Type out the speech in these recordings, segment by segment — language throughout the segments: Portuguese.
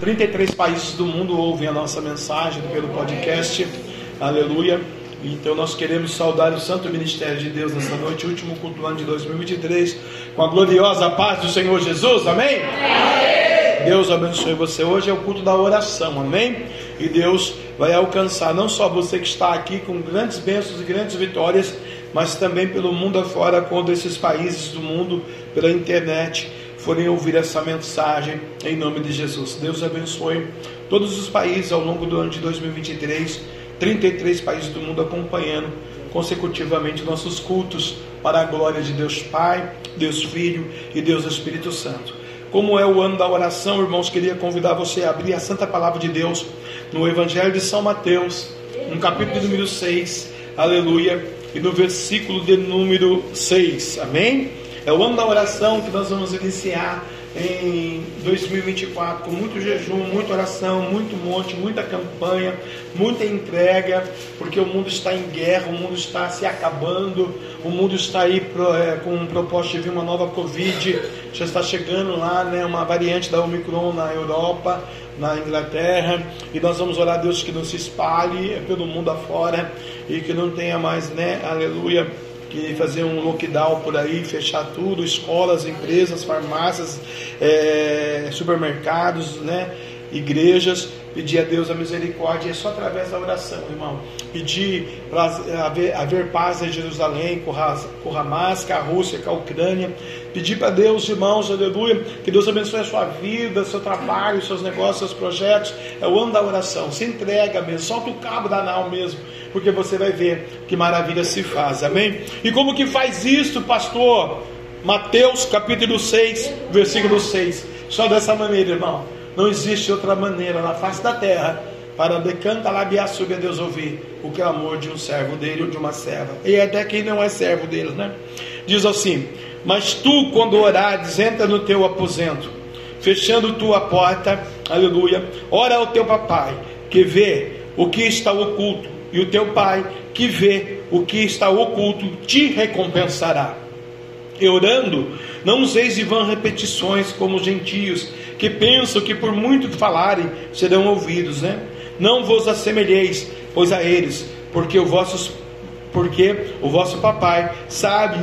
33 países do mundo ouvem a nossa mensagem pelo podcast. Aleluia. Então nós queremos saudar o Santo Ministério de Deus nesta noite, último culto do ano de 2023, com a gloriosa paz do Senhor Jesus. Amém? Amém. Deus abençoe você. Hoje é o culto da oração. Amém? E Deus vai alcançar não só você que está aqui com grandes bênçãos e grandes vitórias, mas também pelo mundo afora, quando esses países do mundo, pela internet, forem ouvir essa mensagem em nome de Jesus. Deus abençoe todos os países ao longo do ano de 2023, 33 países do mundo acompanhando consecutivamente nossos cultos para a glória de Deus Pai, Deus Filho e Deus Espírito Santo. Como é o ano da oração, irmãos, queria convidar você a abrir a Santa Palavra de Deus no Evangelho de São Mateus, no capítulo número 6, aleluia, e no versículo de número 6, amém? É o ano da oração que nós vamos iniciar em 2024 com muito jejum, muita oração, muito monte, muita campanha, muita entrega, porque o mundo está em guerra, o mundo está se acabando, o mundo está aí é, com um propósito de vir uma nova Covid, já está chegando lá, né, uma variante da Omicron na Europa, na Inglaterra, e nós vamos orar a Deus que não se espalhe pelo mundo afora e que não tenha mais, né, aleluia que fazer um lockdown por aí, fechar tudo, escolas, empresas, farmácias, é, supermercados, né, igrejas, pedir a Deus a misericórdia, é só através da oração, irmão. Pedir para haver, haver, paz em Jerusalém, com, Hamas, com a Rússia, com a Ucrânia. Pedir para Deus, irmãos, aleluia, que Deus abençoe a sua vida, seu trabalho, seus negócios, seus projetos. É o ano da oração. Se entrega mesmo, solta o cabo da nau mesmo porque você vai ver que maravilha se faz, amém? E como que faz isso, pastor? Mateus capítulo 6, versículo 6. Só dessa maneira, irmão. Não existe outra maneira na face da terra para decanta labiar sobre a Deus ouvir o clamor de um servo dele ou de uma serva. E até quem não é servo deles, né? Diz assim: Mas tu, quando orares, entra no teu aposento, fechando tua porta, aleluia, ora ao teu papai, que vê o que está oculto e o teu Pai, que vê o que está oculto, te recompensará. E orando, não useis de vã repetições como os gentios, que pensam que por muito falarem serão ouvidos, né? Não vos assemelheis, pois a eles, porque o vosso, porque o vosso papai sabe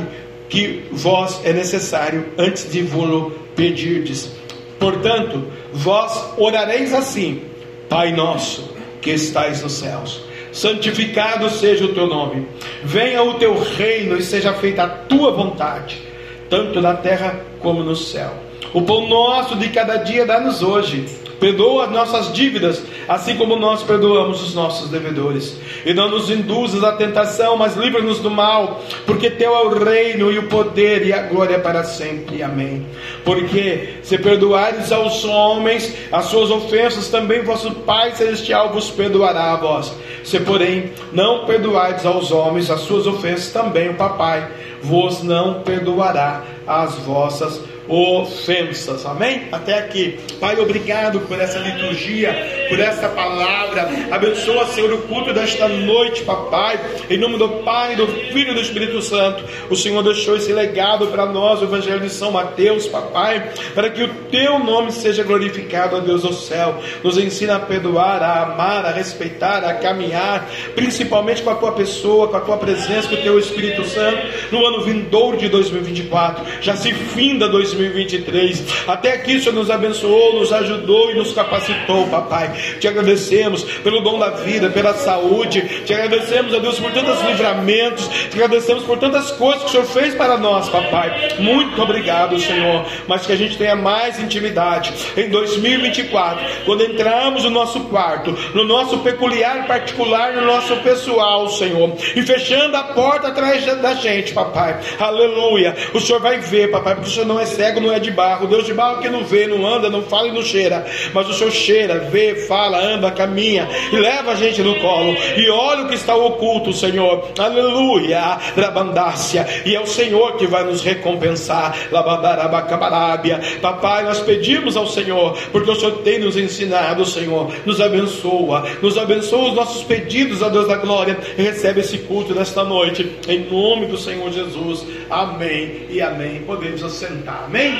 que vós é necessário antes de vos pedirdes. Portanto, vós orareis assim: Pai nosso que estais nos céus santificado seja o teu nome. Venha o teu reino e seja feita a tua vontade, tanto na terra como no céu. O pão nosso de cada dia dá-nos hoje Perdoa as nossas dívidas, assim como nós perdoamos os nossos devedores. E não nos induzas à tentação, mas livra-nos do mal, porque teu é o reino e o poder e a glória para sempre. Amém. Porque se perdoares aos homens as suas ofensas, também vosso Pai celestial vos perdoará a vós. Se porém não perdoardes aos homens as suas ofensas, também o Papai vos não perdoará as vossas ofensas ofensas. Amém? Até aqui. Pai, obrigado por essa liturgia, por essa palavra. Abençoa, Senhor, o culto desta noite, papai. Em nome do Pai, do Filho e do Espírito Santo. O Senhor deixou esse legado para nós, o Evangelho de São Mateus, papai, para que o teu nome seja glorificado, ó Deus do céu. Nos ensina a perdoar, a amar, a respeitar, a caminhar, principalmente com a tua pessoa, com a tua presença, com o teu Espírito Santo, no ano vindouro de 2024. Já se finda 2024. 2023. Até aqui o Senhor nos abençoou, nos ajudou e nos capacitou, papai. Te agradecemos pelo dom da vida, pela saúde. Te agradecemos, a Deus, por tantos livramentos. Te agradecemos por tantas coisas que o Senhor fez para nós, papai. Muito obrigado, Senhor. Mas que a gente tenha mais intimidade em 2024, quando entramos no nosso quarto, no nosso peculiar particular, no nosso pessoal, Senhor, e fechando a porta atrás da gente, papai. Aleluia. O Senhor vai ver, papai, porque o Senhor não é cego não é de barro. Deus de barro que não vê, não anda, não fala e não cheira. Mas o Senhor cheira, vê, fala, anda, caminha e leva a gente no colo. E olha o que está oculto, Senhor. Aleluia. Labandácia. E é o Senhor que vai nos recompensar. Labandarabacabarábia. Papai, nós pedimos ao Senhor, porque o Senhor tem nos ensinado, Senhor. Nos abençoa. Nos abençoa os nossos pedidos, a Deus da glória. Recebe esse culto nesta noite. Em nome do Senhor Jesus. Amém e amém. Podemos assentar. Amém?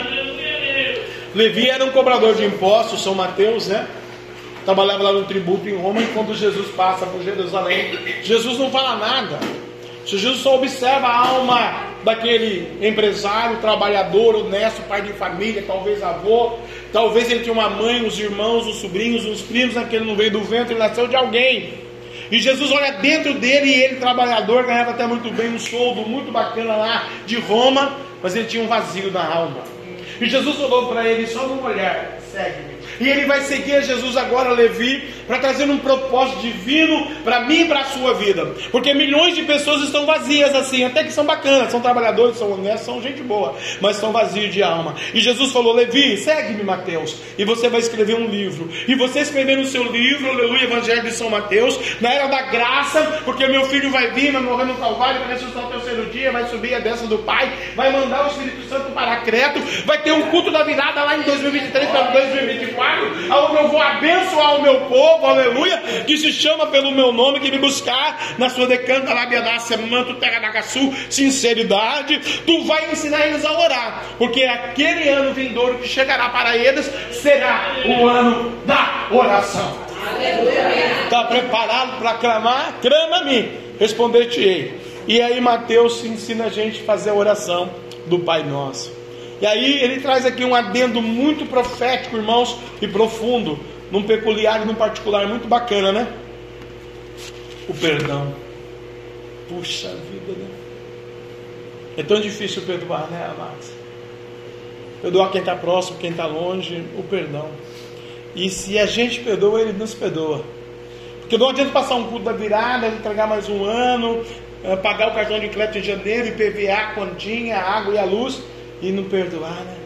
Levi era um cobrador de impostos, São Mateus, né? Trabalhava lá no tributo em Roma, e quando Jesus passa por Jerusalém, Jesus não fala nada. Jesus só observa a alma daquele empresário, trabalhador, honesto, pai de família, talvez avô, talvez ele tinha uma mãe, os irmãos, os sobrinhos, os primos, aquele não veio do ventre, ele nasceu de alguém. E Jesus olha dentro dele e ele, trabalhador, ganhava até muito bem um soldo muito bacana lá de Roma, mas ele tinha um vazio na alma. E Jesus olhou para ele só num olhar, segue-me. E ele vai seguir a Jesus agora, Levi, para trazer um propósito divino para mim e para a sua vida. Porque milhões de pessoas estão vazias assim, até que são bacanas, são trabalhadores, são honestos, são gente boa, mas estão vazios de alma. E Jesus falou: Levi, segue-me, Mateus, e você vai escrever um livro. E você escrever no seu livro, aleluia, Evangelho de São Mateus, na era da graça, porque meu filho vai vir, vai morrer no Calvário, vai ressuscitar no terceiro dia, vai subir a destra do Pai, vai mandar o Espírito Santo para Creto, vai ter um culto da virada lá em 2023 para 2024 aonde eu vou abençoar o meu povo, aleluia, que se chama pelo meu nome, que me buscar na sua decanta, labiadácia, manto, terra da caçu, sinceridade, tu vai ensinar eles a orar, porque aquele ano vindouro que chegará para eles será o ano da oração. Está preparado para clamar? Clama a mim, responder-te-ei. E aí Mateus ensina a gente a fazer a oração do Pai Nosso. E aí ele traz aqui um adendo muito profético, irmãos, e profundo, num peculiar e num particular muito bacana, né? O perdão. Puxa vida, né? É tão difícil perdoar, né, amados? Perdoar quem está próximo, quem está longe, o perdão. E se a gente perdoa, ele nos perdoa. Porque não adianta passar um culto da virada, entregar mais um ano, eh, pagar o cartão de crédito em janeiro, IPVA, continha, água e a luz e não perdoar, né?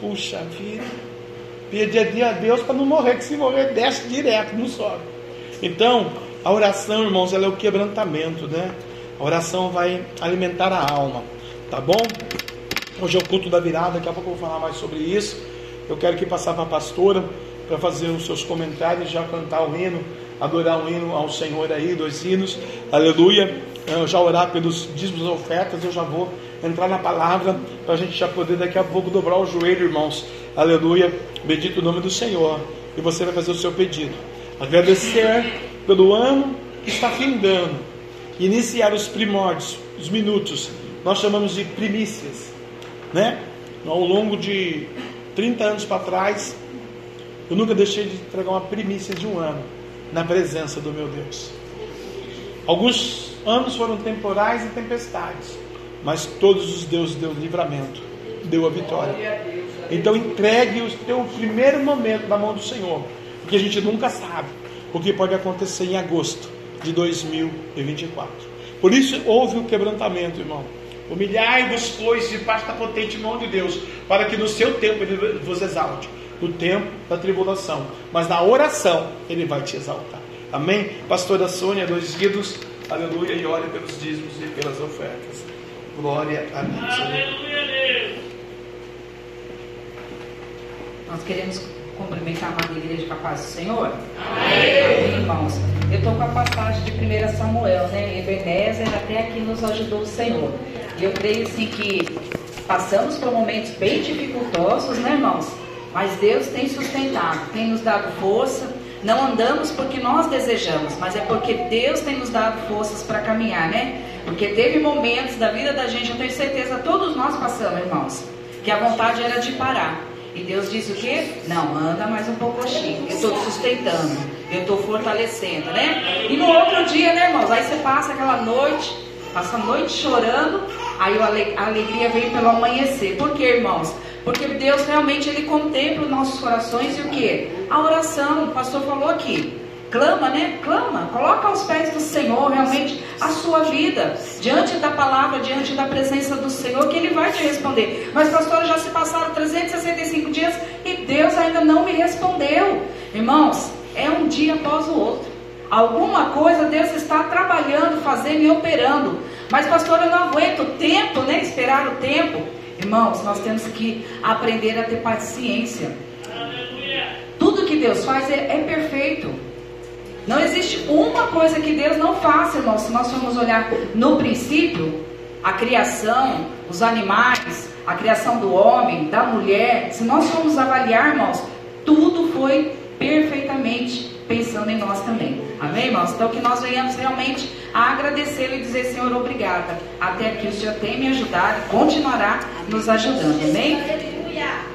Puxa vida. Pedir a Deus para não morrer, que se morrer desce direto, não sobe. Então, a oração, irmãos, ela é o quebrantamento, né? A oração vai alimentar a alma, tá bom? Hoje é o culto da virada, daqui a pouco eu vou falar mais sobre isso. Eu quero que passar para a pastora para fazer os seus comentários, já cantar o hino, adorar o hino ao Senhor aí, dois hinos, aleluia. Eu já orar pelos dízimos ofertas, eu já vou entrar na palavra, para a gente já poder daqui a pouco dobrar o joelho, irmãos. Aleluia. Bendito o nome do Senhor. E você vai fazer o seu pedido. Agradecer pelo ano que está findando. Iniciar os primórdios, os minutos. Nós chamamos de primícias. Né? Ao longo de 30 anos para trás, eu nunca deixei de entregar uma primícia de um ano na presença do meu Deus. Alguns anos foram temporais e tempestades mas todos os deuses deu livramento, deu a vitória. Então entregue o teu primeiro momento na mão do Senhor, porque a gente nunca sabe o que pode acontecer em agosto de 2024. Por isso houve o quebrantamento, irmão. Humilhai-vos, pois, debaixo da potente mão de Deus, para que no seu tempo ele vos exalte. No tempo da tribulação, mas na oração ele vai te exaltar. Amém? Pastora Sônia, dois dedos, aleluia, e ore pelos dízimos e pelas ofertas. Glória a Deus. Aleluia, Nós queremos cumprimentar a amada igreja com a paz do Senhor. Amém. irmãos. Eu estou com a passagem de 1 Samuel, né? Ebenezer, até aqui nos ajudou o Senhor. E eu creio assim que passamos por momentos bem dificultosos, né, irmãos? Mas Deus tem sustentado, tem nos dado força. Não andamos porque nós desejamos, mas é porque Deus tem nos dado forças para caminhar, né? Porque teve momentos da vida da gente, eu tenho certeza, todos nós passamos, irmãos, que a vontade era de parar. E Deus diz o quê? Não, anda mais um pouco pouquinho. Eu estou sustentando, eu estou fortalecendo, né? E no outro dia, né, irmãos? Aí você passa aquela noite, passa a noite chorando, aí a alegria vem pelo amanhecer. Por quê, irmãos? Porque Deus realmente ele contempla os nossos corações e o que? A oração, o pastor falou aqui clama, né? Clama, coloca aos pés do Senhor realmente a sua vida, diante da palavra, diante da presença do Senhor, que Ele vai te responder. Mas, pastora, já se passaram 365 dias e Deus ainda não me respondeu. Irmãos, é um dia após o outro. Alguma coisa Deus está trabalhando, fazendo e operando. Mas, pastor, eu não aguento o tempo, né? Esperar o tempo. Irmãos, nós temos que aprender a ter paciência. Tudo que Deus faz é, é perfeito. Não existe uma coisa que Deus não faça, irmãos. Se nós formos olhar no princípio, a criação, os animais, a criação do homem, da mulher, se nós formos avaliar, irmãos, tudo foi perfeitamente pensando em nós também. Amém, irmãos? Então que nós venhamos realmente a agradecê-lo e dizer, Senhor, obrigada. Até aqui o Senhor tem me ajudado e continuará nos ajudando. Amém? Aleluia.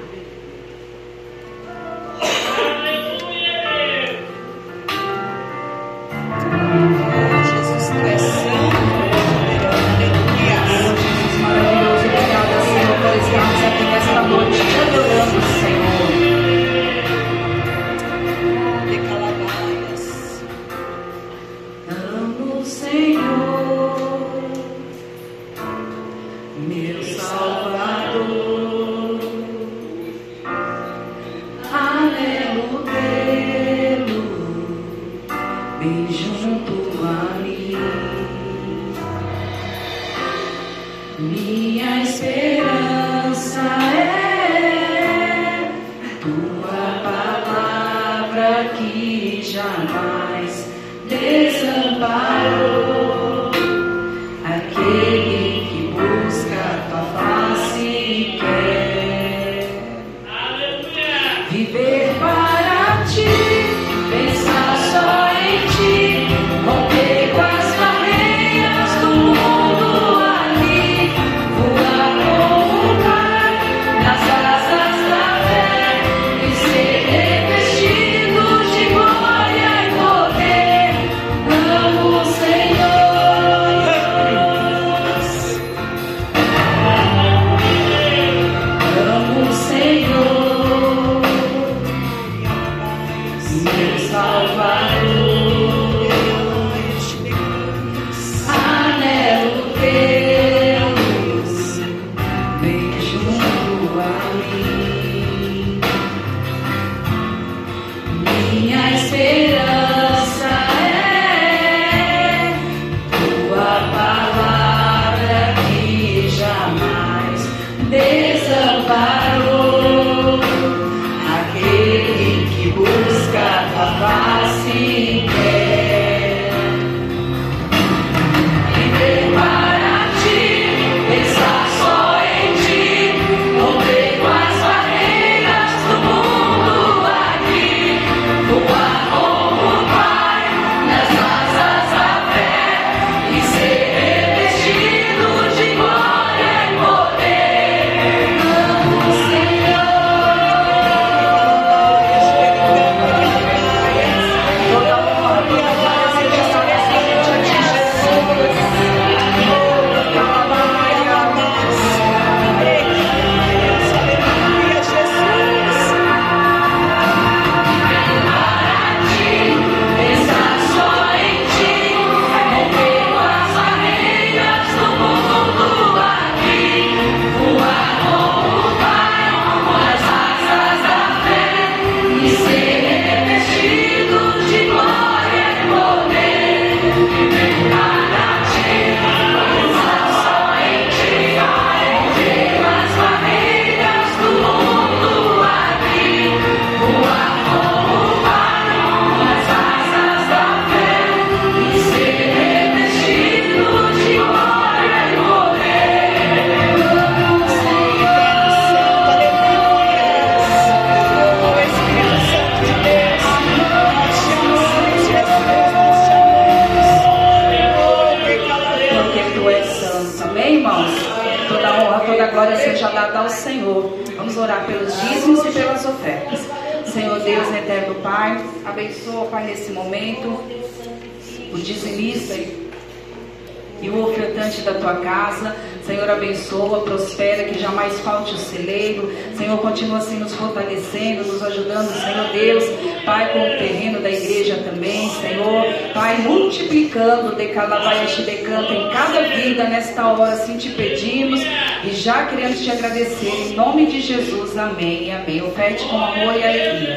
Senhor, continua assim nos fortalecendo, nos ajudando, Senhor Deus, Pai, com o terreno da igreja também, Senhor, Pai, multiplicando, decalabaeste decanta em cada vida nesta hora, assim te pedimos e já queremos te agradecer, em nome de Jesus, amém, amém. Oferte com amor e alegria.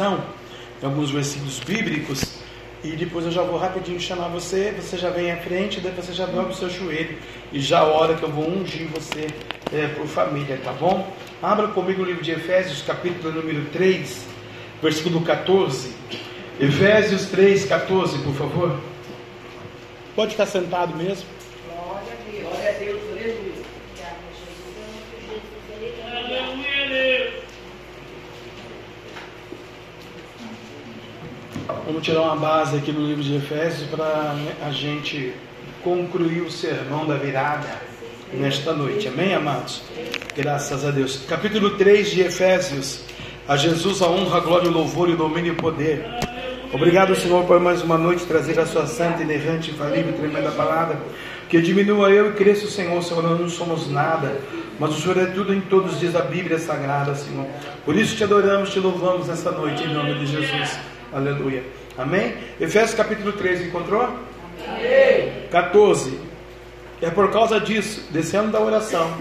Da oração, alguns versículos bíblicos, e depois eu já vou rapidinho chamar você, você já vem à frente, depois você já dobra o seu joelho e já ora que eu vou ungir você é, por família, tá bom? Abra comigo o livro de Efésios, capítulo número 3, versículo 14. Efésios 3, 14, por favor. Pode ficar sentado mesmo. Glória a Deus. Glória a Deus. Vamos tirar uma base aqui no livro de Efésios para a gente concluir o sermão da virada nesta noite. Amém, amados? Graças a Deus. Capítulo 3 de Efésios. A Jesus a honra, a glória, o louvor, o domínio e o poder. Obrigado, Senhor, por mais uma noite trazer a sua santa, inerrante, infalível e tremenda palavra. Que diminua eu e cresça o Senhor, Senhor, nós não somos nada, mas o Senhor é tudo em todos, diz a Bíblia Sagrada, Senhor. Por isso te adoramos, te louvamos essa noite, em nome de Jesus. Aleluia. Amém? Efésios capítulo 3, encontrou? Amém. 14. É por causa disso, descendo da oração,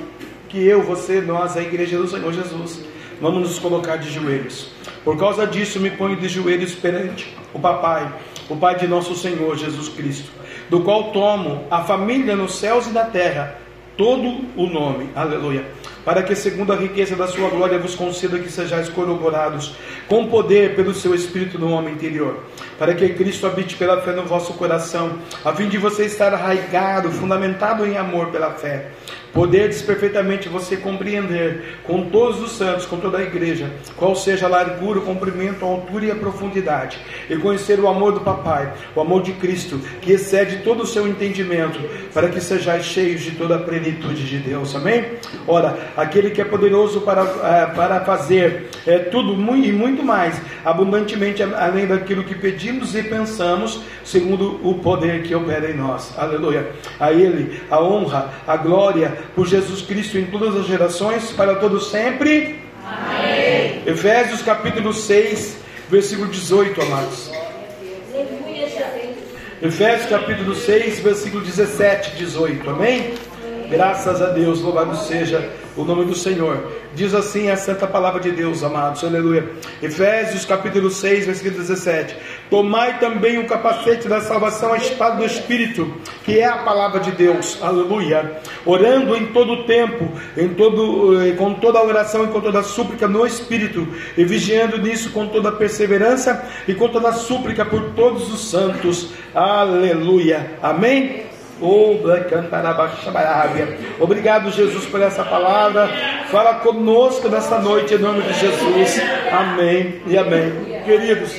que eu, você, nós, a igreja do Senhor Jesus, vamos nos colocar de joelhos. Por causa disso, me ponho de joelhos perante o Papai, o Pai de nosso Senhor Jesus Cristo, do qual tomo a família nos céus e na terra, todo o nome. Aleluia para que, segundo a riqueza da sua glória, vos conceda que sejais corroborados com poder pelo seu Espírito no homem interior, para que Cristo habite pela fé no vosso coração, a fim de você estar arraigado, fundamentado em amor pela fé Poderes perfeitamente você compreender com todos os santos, com toda a igreja, qual seja a largura, o comprimento, a altura e a profundidade, e conhecer o amor do Papai, o amor de Cristo, que excede todo o seu entendimento, para que sejais cheios de toda a plenitude de Deus. Amém? Ora, aquele que é poderoso para, é, para fazer é, tudo e muito mais, abundantemente além daquilo que pedimos e pensamos, segundo o poder que opera em nós. Aleluia. A Ele a honra, a glória, por Jesus Cristo em todas as gerações, para todos sempre. Amém. Efésios capítulo 6, versículo 18, amados. Efésios capítulo 6, versículo 17, 18. Amém? Graças a Deus, louvado seja o nome do Senhor. Diz assim a santa palavra de Deus, amados, aleluia. Efésios capítulo 6, versículo 17: Tomai também o capacete da salvação, a espada do Espírito, que é a palavra de Deus, aleluia. Orando em todo o tempo, em todo, eh, com toda a oração e com toda a súplica no Espírito, e vigiando nisso com toda a perseverança e com toda a súplica por todos os santos, aleluia. Amém? Obrigado, Jesus, por essa palavra. Fala conosco nessa noite, em nome de Jesus. Amém e amém. Queridos,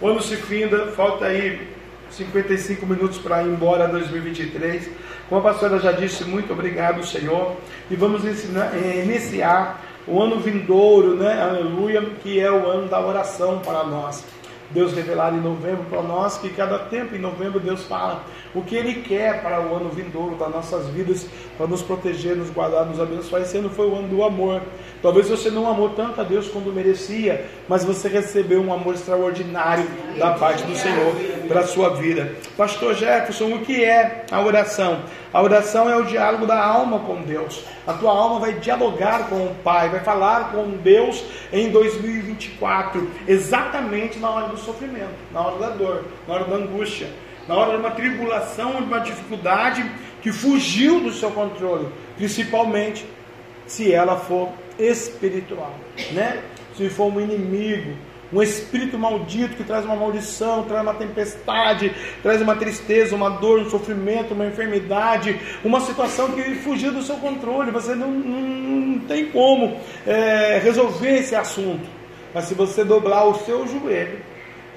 o ano se finda, falta aí 55 minutos para ir embora 2023. Como a pastora já disse, muito obrigado, Senhor. E vamos ensinar, eh, iniciar o ano vindouro, né? Aleluia, que é o ano da oração para nós. Deus revelar em novembro para nós que cada tempo em novembro Deus fala o que Ele quer para o ano vindouro das nossas vidas, para nos proteger, nos guardar, nos abençoar. Esse ano foi o ano do amor. Talvez você não amou tanto a Deus quando merecia, mas você recebeu um amor extraordinário da parte do Senhor para a sua vida. Pastor Jefferson, o que é a oração? A oração é o diálogo da alma com Deus. A tua alma vai dialogar com o Pai, vai falar com Deus em 2024, exatamente na hora do sofrimento, na hora da dor, na hora da angústia na hora de uma tribulação, de uma dificuldade que fugiu do seu controle, principalmente se ela for espiritual, né? Se for um inimigo, um espírito maldito que traz uma maldição, traz uma tempestade, traz uma tristeza, uma dor, um sofrimento, uma enfermidade, uma situação que fugiu do seu controle, você não, não, não tem como é, resolver esse assunto. Mas se você dobrar o seu joelho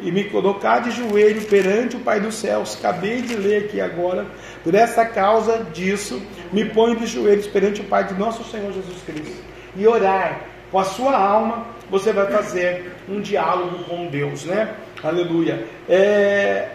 e me colocar de joelho perante o Pai dos céus. Acabei de ler aqui agora. Por essa causa disso, me ponho de joelhos perante o Pai de nosso Senhor Jesus Cristo. E orar com a sua alma, você vai fazer um diálogo com Deus, né? Aleluia. É,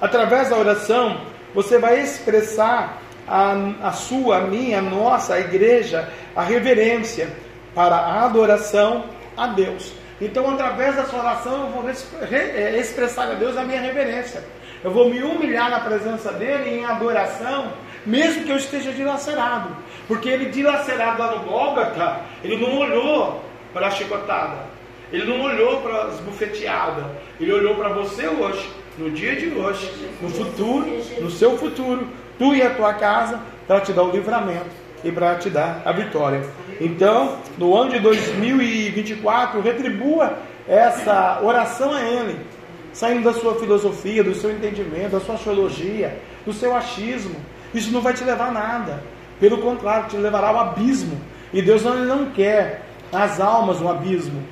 através da oração, você vai expressar a, a sua, a minha, a nossa, a igreja, a reverência para a adoração a Deus. Então, através da sua oração, eu vou é, expressar a Deus a minha reverência. Eu vou me humilhar na presença dele em adoração, mesmo que eu esteja dilacerado. Porque ele dilacerado lá no Gólgota, ele não olhou para a chicotada, ele não olhou para as bufeteadas, ele olhou para você hoje, no dia de hoje, no futuro, no seu futuro, tu e a tua casa, para te dar o livramento e para te dar a vitória. Então, no ano de 2024, retribua essa oração a Ele, saindo da sua filosofia, do seu entendimento, da sua teologia, do seu achismo. Isso não vai te levar a nada. Pelo contrário, te levará ao abismo. E Deus não, não quer as almas no abismo.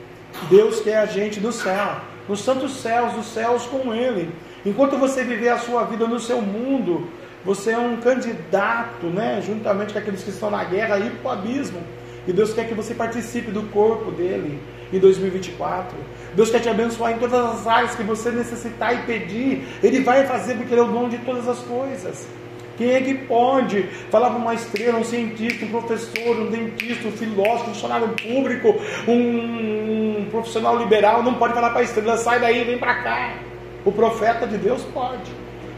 Deus quer a gente no céu, nos santos céus, dos céus com Ele. Enquanto você viver a sua vida no seu mundo, você é um candidato, né, juntamente com aqueles que estão na guerra, ir para o abismo. E Deus quer que você participe do corpo dele em 2024. Deus quer te abençoar em todas as áreas que você necessitar e pedir. Ele vai fazer porque Ele é o dono de todas as coisas. Quem é que pode falar para uma estrela, um cientista, um professor, um dentista, um filósofo, um funcionário público, um, profissional liberal, não pode falar para a estrela, sai daí, vem para cá. O profeta de Deus pode.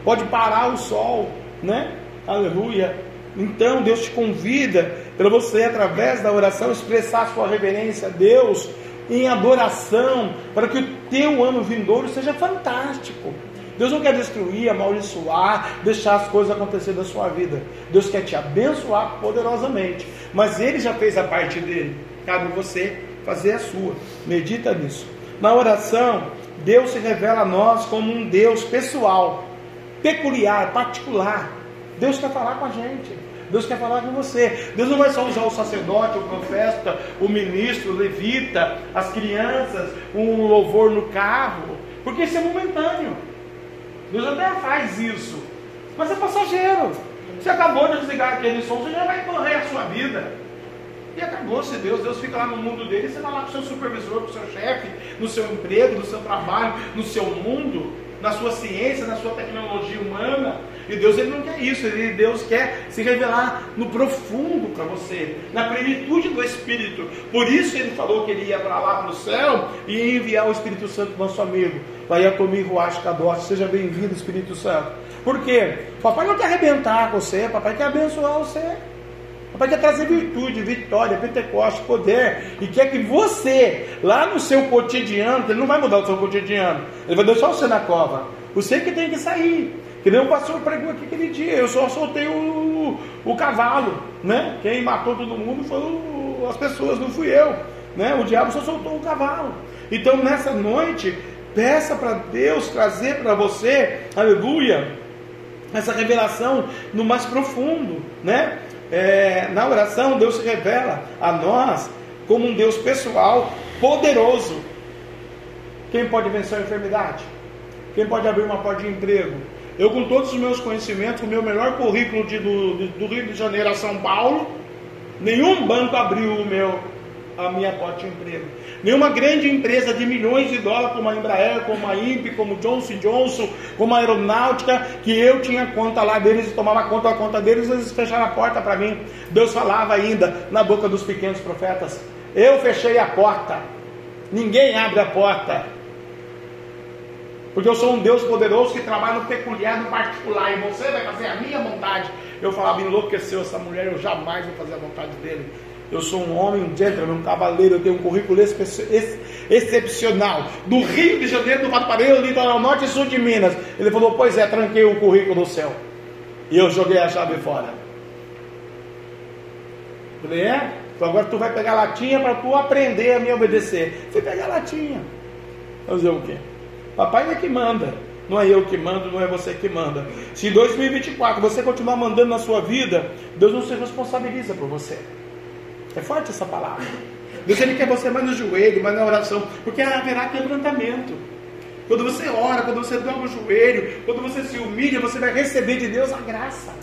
Pode parar o sol, né? Aleluia. Então Deus te convida para você, através da oração, expressar sua reverência a Deus em adoração, para que o teu ano vindouro seja fantástico. Deus não quer destruir, amaldiçoar, deixar as coisas acontecer na sua vida. Deus quer te abençoar poderosamente. Mas Ele já fez a parte dele. Cabe você fazer a sua. Medita nisso. Na oração, Deus se revela a nós como um Deus pessoal, peculiar, particular. Deus quer falar com a gente. Deus quer falar com você. Deus não vai só usar o sacerdote, o profeta, o ministro, o levita, as crianças, um louvor no carro, porque isso é momentâneo. Deus até faz isso, mas é passageiro. Você acabou de desligar aquele som, você já vai correr a sua vida. E acabou-se Deus, Deus fica lá no mundo dele, você vai lá com o seu supervisor, com o seu chefe, no seu emprego, no seu trabalho, no seu mundo, na sua ciência, na sua tecnologia humana. E Deus ele não quer isso, ele, Deus quer se revelar no profundo para você, na plenitude do Espírito. Por isso ele falou que ele ia para lá para o céu e enviar o Espírito Santo nosso amigo. Vai comigo, acho Kadosh, seja bem-vindo, Espírito Santo. Por quê? Papai não quer arrebentar com você, papai quer abençoar você. Papai quer trazer virtude, vitória, Pentecoste, poder. E quer que você, lá no seu cotidiano, ele não vai mudar o seu cotidiano, ele vai deixar você na cova. Você que tem que sair. Que nem o pastor pregou aqui aquele dia, eu só soltei o, o cavalo, né? Quem matou todo mundo foi o, as pessoas, não fui eu. Né? O diabo só soltou o cavalo. Então nessa noite, peça para Deus trazer para você, aleluia, essa revelação no mais profundo, né? É, na oração, Deus se revela a nós como um Deus pessoal, poderoso. Quem pode vencer a enfermidade? Quem pode abrir uma porta de emprego? Eu, com todos os meus conhecimentos, o meu melhor currículo de, do, do, Rio de Janeiro a São Paulo, nenhum banco abriu o meu, a minha porta de emprego. Nenhuma grande empresa de milhões de dólares, como a Embraer, como a INPE, como Johnson Johnson, como a Aeronáutica, que eu tinha conta lá deles e tomava conta da conta deles, eles fecharam a porta para mim. Deus falava ainda na boca dos pequenos profetas: Eu fechei a porta, ninguém abre a porta. Porque eu sou um Deus poderoso que trabalha no peculiar, no particular, e você vai fazer a minha vontade. Eu falava, enlouqueceu essa mulher, eu jamais vou fazer a vontade dele. Eu sou um homem, um gentleman, um cavaleiro, eu tenho um currículo ex excepcional. Do Rio de Janeiro, do Mato litoral norte e sul de Minas. Ele falou, pois é, tranquei o currículo no céu. E eu joguei a chave fora. Falei, é? Então agora tu vai pegar latinha para tu aprender a me obedecer. Fui pegar latinha. Fazer o quê? Papai é que manda. Não é eu que mando, não é você que manda. Se em 2024 você continuar mandando na sua vida, Deus não se responsabiliza por você. É forte essa palavra. Deus ele quer você mais no joelho, mais na oração, porque haverá quebrantamento. Quando você ora, quando você dobra o joelho, quando você se humilha, você vai receber de Deus a graça,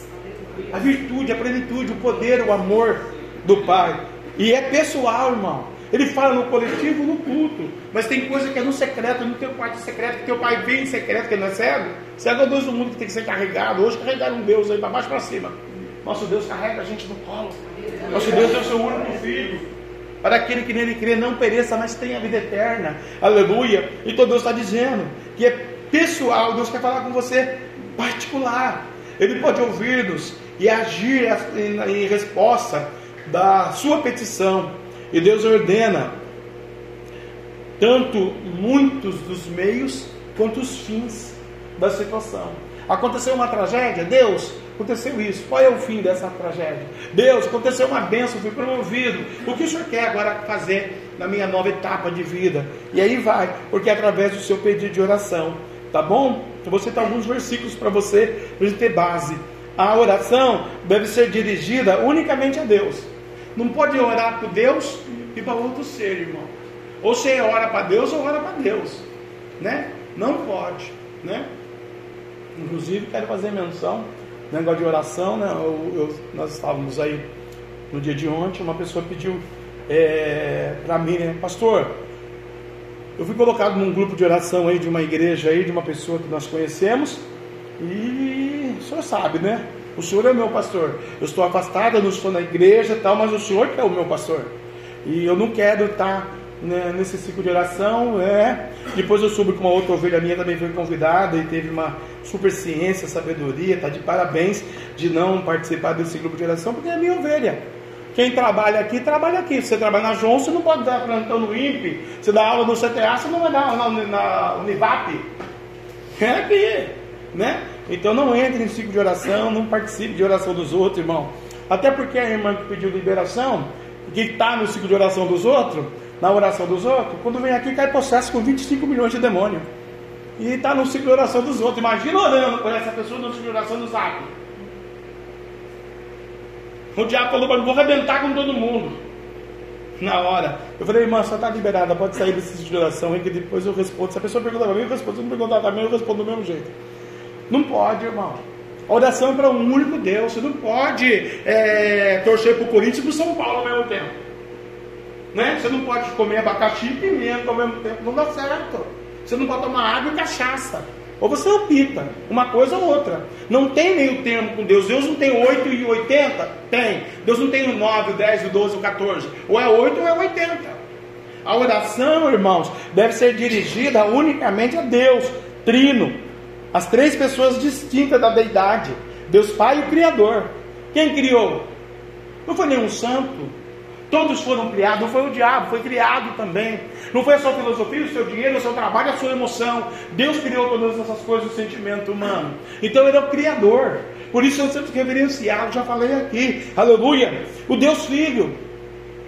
a virtude, a plenitude, o poder, o amor do Pai. E é pessoal, irmão. Ele fala no coletivo, no culto. Mas tem coisa que é no secreto, no teu quarto secreto, que teu pai vem em secreto, que ele não é cego. Cego é o Deus do mundo que tem que ser carregado. Hoje carregaram um Deus aí para baixo para cima. Nosso Deus carrega a gente no colo. Nosso Deus é o seu único filho. Para aquele que nele crê, não pereça, mas tenha vida eterna. Aleluia. Então Deus está dizendo que é pessoal. Deus quer falar com você particular. Ele pode ouvir-nos e agir em resposta da sua petição. E Deus ordena tanto muitos dos meios quanto os fins da situação. Aconteceu uma tragédia, Deus, aconteceu isso. Qual é o fim dessa tragédia? Deus, aconteceu uma bênção, fui promovido. O que o Senhor quer agora fazer na minha nova etapa de vida? E aí vai, porque é através do seu pedido de oração, tá bom? Então vou citar alguns versículos para você, para gente ter base. A oração deve ser dirigida unicamente a Deus. Não pode orar para Deus e para outro ser, irmão. Ou você ora para Deus ou ora para Deus, né? Não pode, né? Inclusive quero fazer menção, negócio de oração, né? Eu, eu, nós estávamos aí no dia de ontem, uma pessoa pediu é, para mim, né, pastor, eu fui colocado num grupo de oração aí de uma igreja aí, de uma pessoa que nós conhecemos, e o senhor sabe, né? O senhor é meu pastor. Eu estou afastada, não estou na igreja tal, mas o senhor que é o meu pastor. E eu não quero estar né, nesse ciclo de oração. É. Depois eu soube que uma outra ovelha minha também foi convidada e teve uma super ciência, sabedoria. Está de parabéns de não participar desse grupo de oração, porque é minha ovelha. Quem trabalha aqui, trabalha aqui. Se você trabalha na João, você não pode dar plantão no INPE. Você dá aula no CTA, você não vai dar na, na Univap. É aqui, né? Então não entre em ciclo de oração, não participe de oração dos outros, irmão. Até porque a irmã que pediu liberação, que está no ciclo de oração dos outros, na oração dos outros, quando vem aqui cai processo com 25 milhões de demônios. E está no ciclo de oração dos outros. Imagina orando com essa pessoa no ciclo de oração dos zap. O diabo falou para mim, vou arrebentar com todo mundo. Na hora. Eu falei, irmã, só está liberada, pode sair desse ciclo de oração que depois eu respondo. Se a pessoa perguntar para mim, eu respondo. Se não perguntar também, eu respondo do mesmo jeito. Não pode, irmão. A oração é para um único Deus. Você não pode é, torcer para o Corinthians e para o São Paulo ao mesmo tempo. Né? Você não pode comer abacaxi e pimenta ao mesmo tempo. Não dá certo. Você não pode tomar água e cachaça. Ou você opta, uma coisa ou outra. Não tem meio termo com Deus. Deus não tem 8 e 80? Tem. Deus não tem o 9, o 10, o 12, o 14. Ou é 8 ou é 80. A oração, irmãos, deve ser dirigida unicamente a Deus, Trino, as três pessoas distintas da deidade: Deus Pai e o Criador. Quem criou? Não foi nenhum santo. Todos foram criados, não foi o diabo, foi criado também. Não foi a sua filosofia, o seu dinheiro, o seu trabalho, a sua emoção. Deus criou todas essas coisas, o sentimento humano. Então ele é o Criador. Por isso eu sempre reverenciado, já falei aqui. Aleluia. O Deus Filho.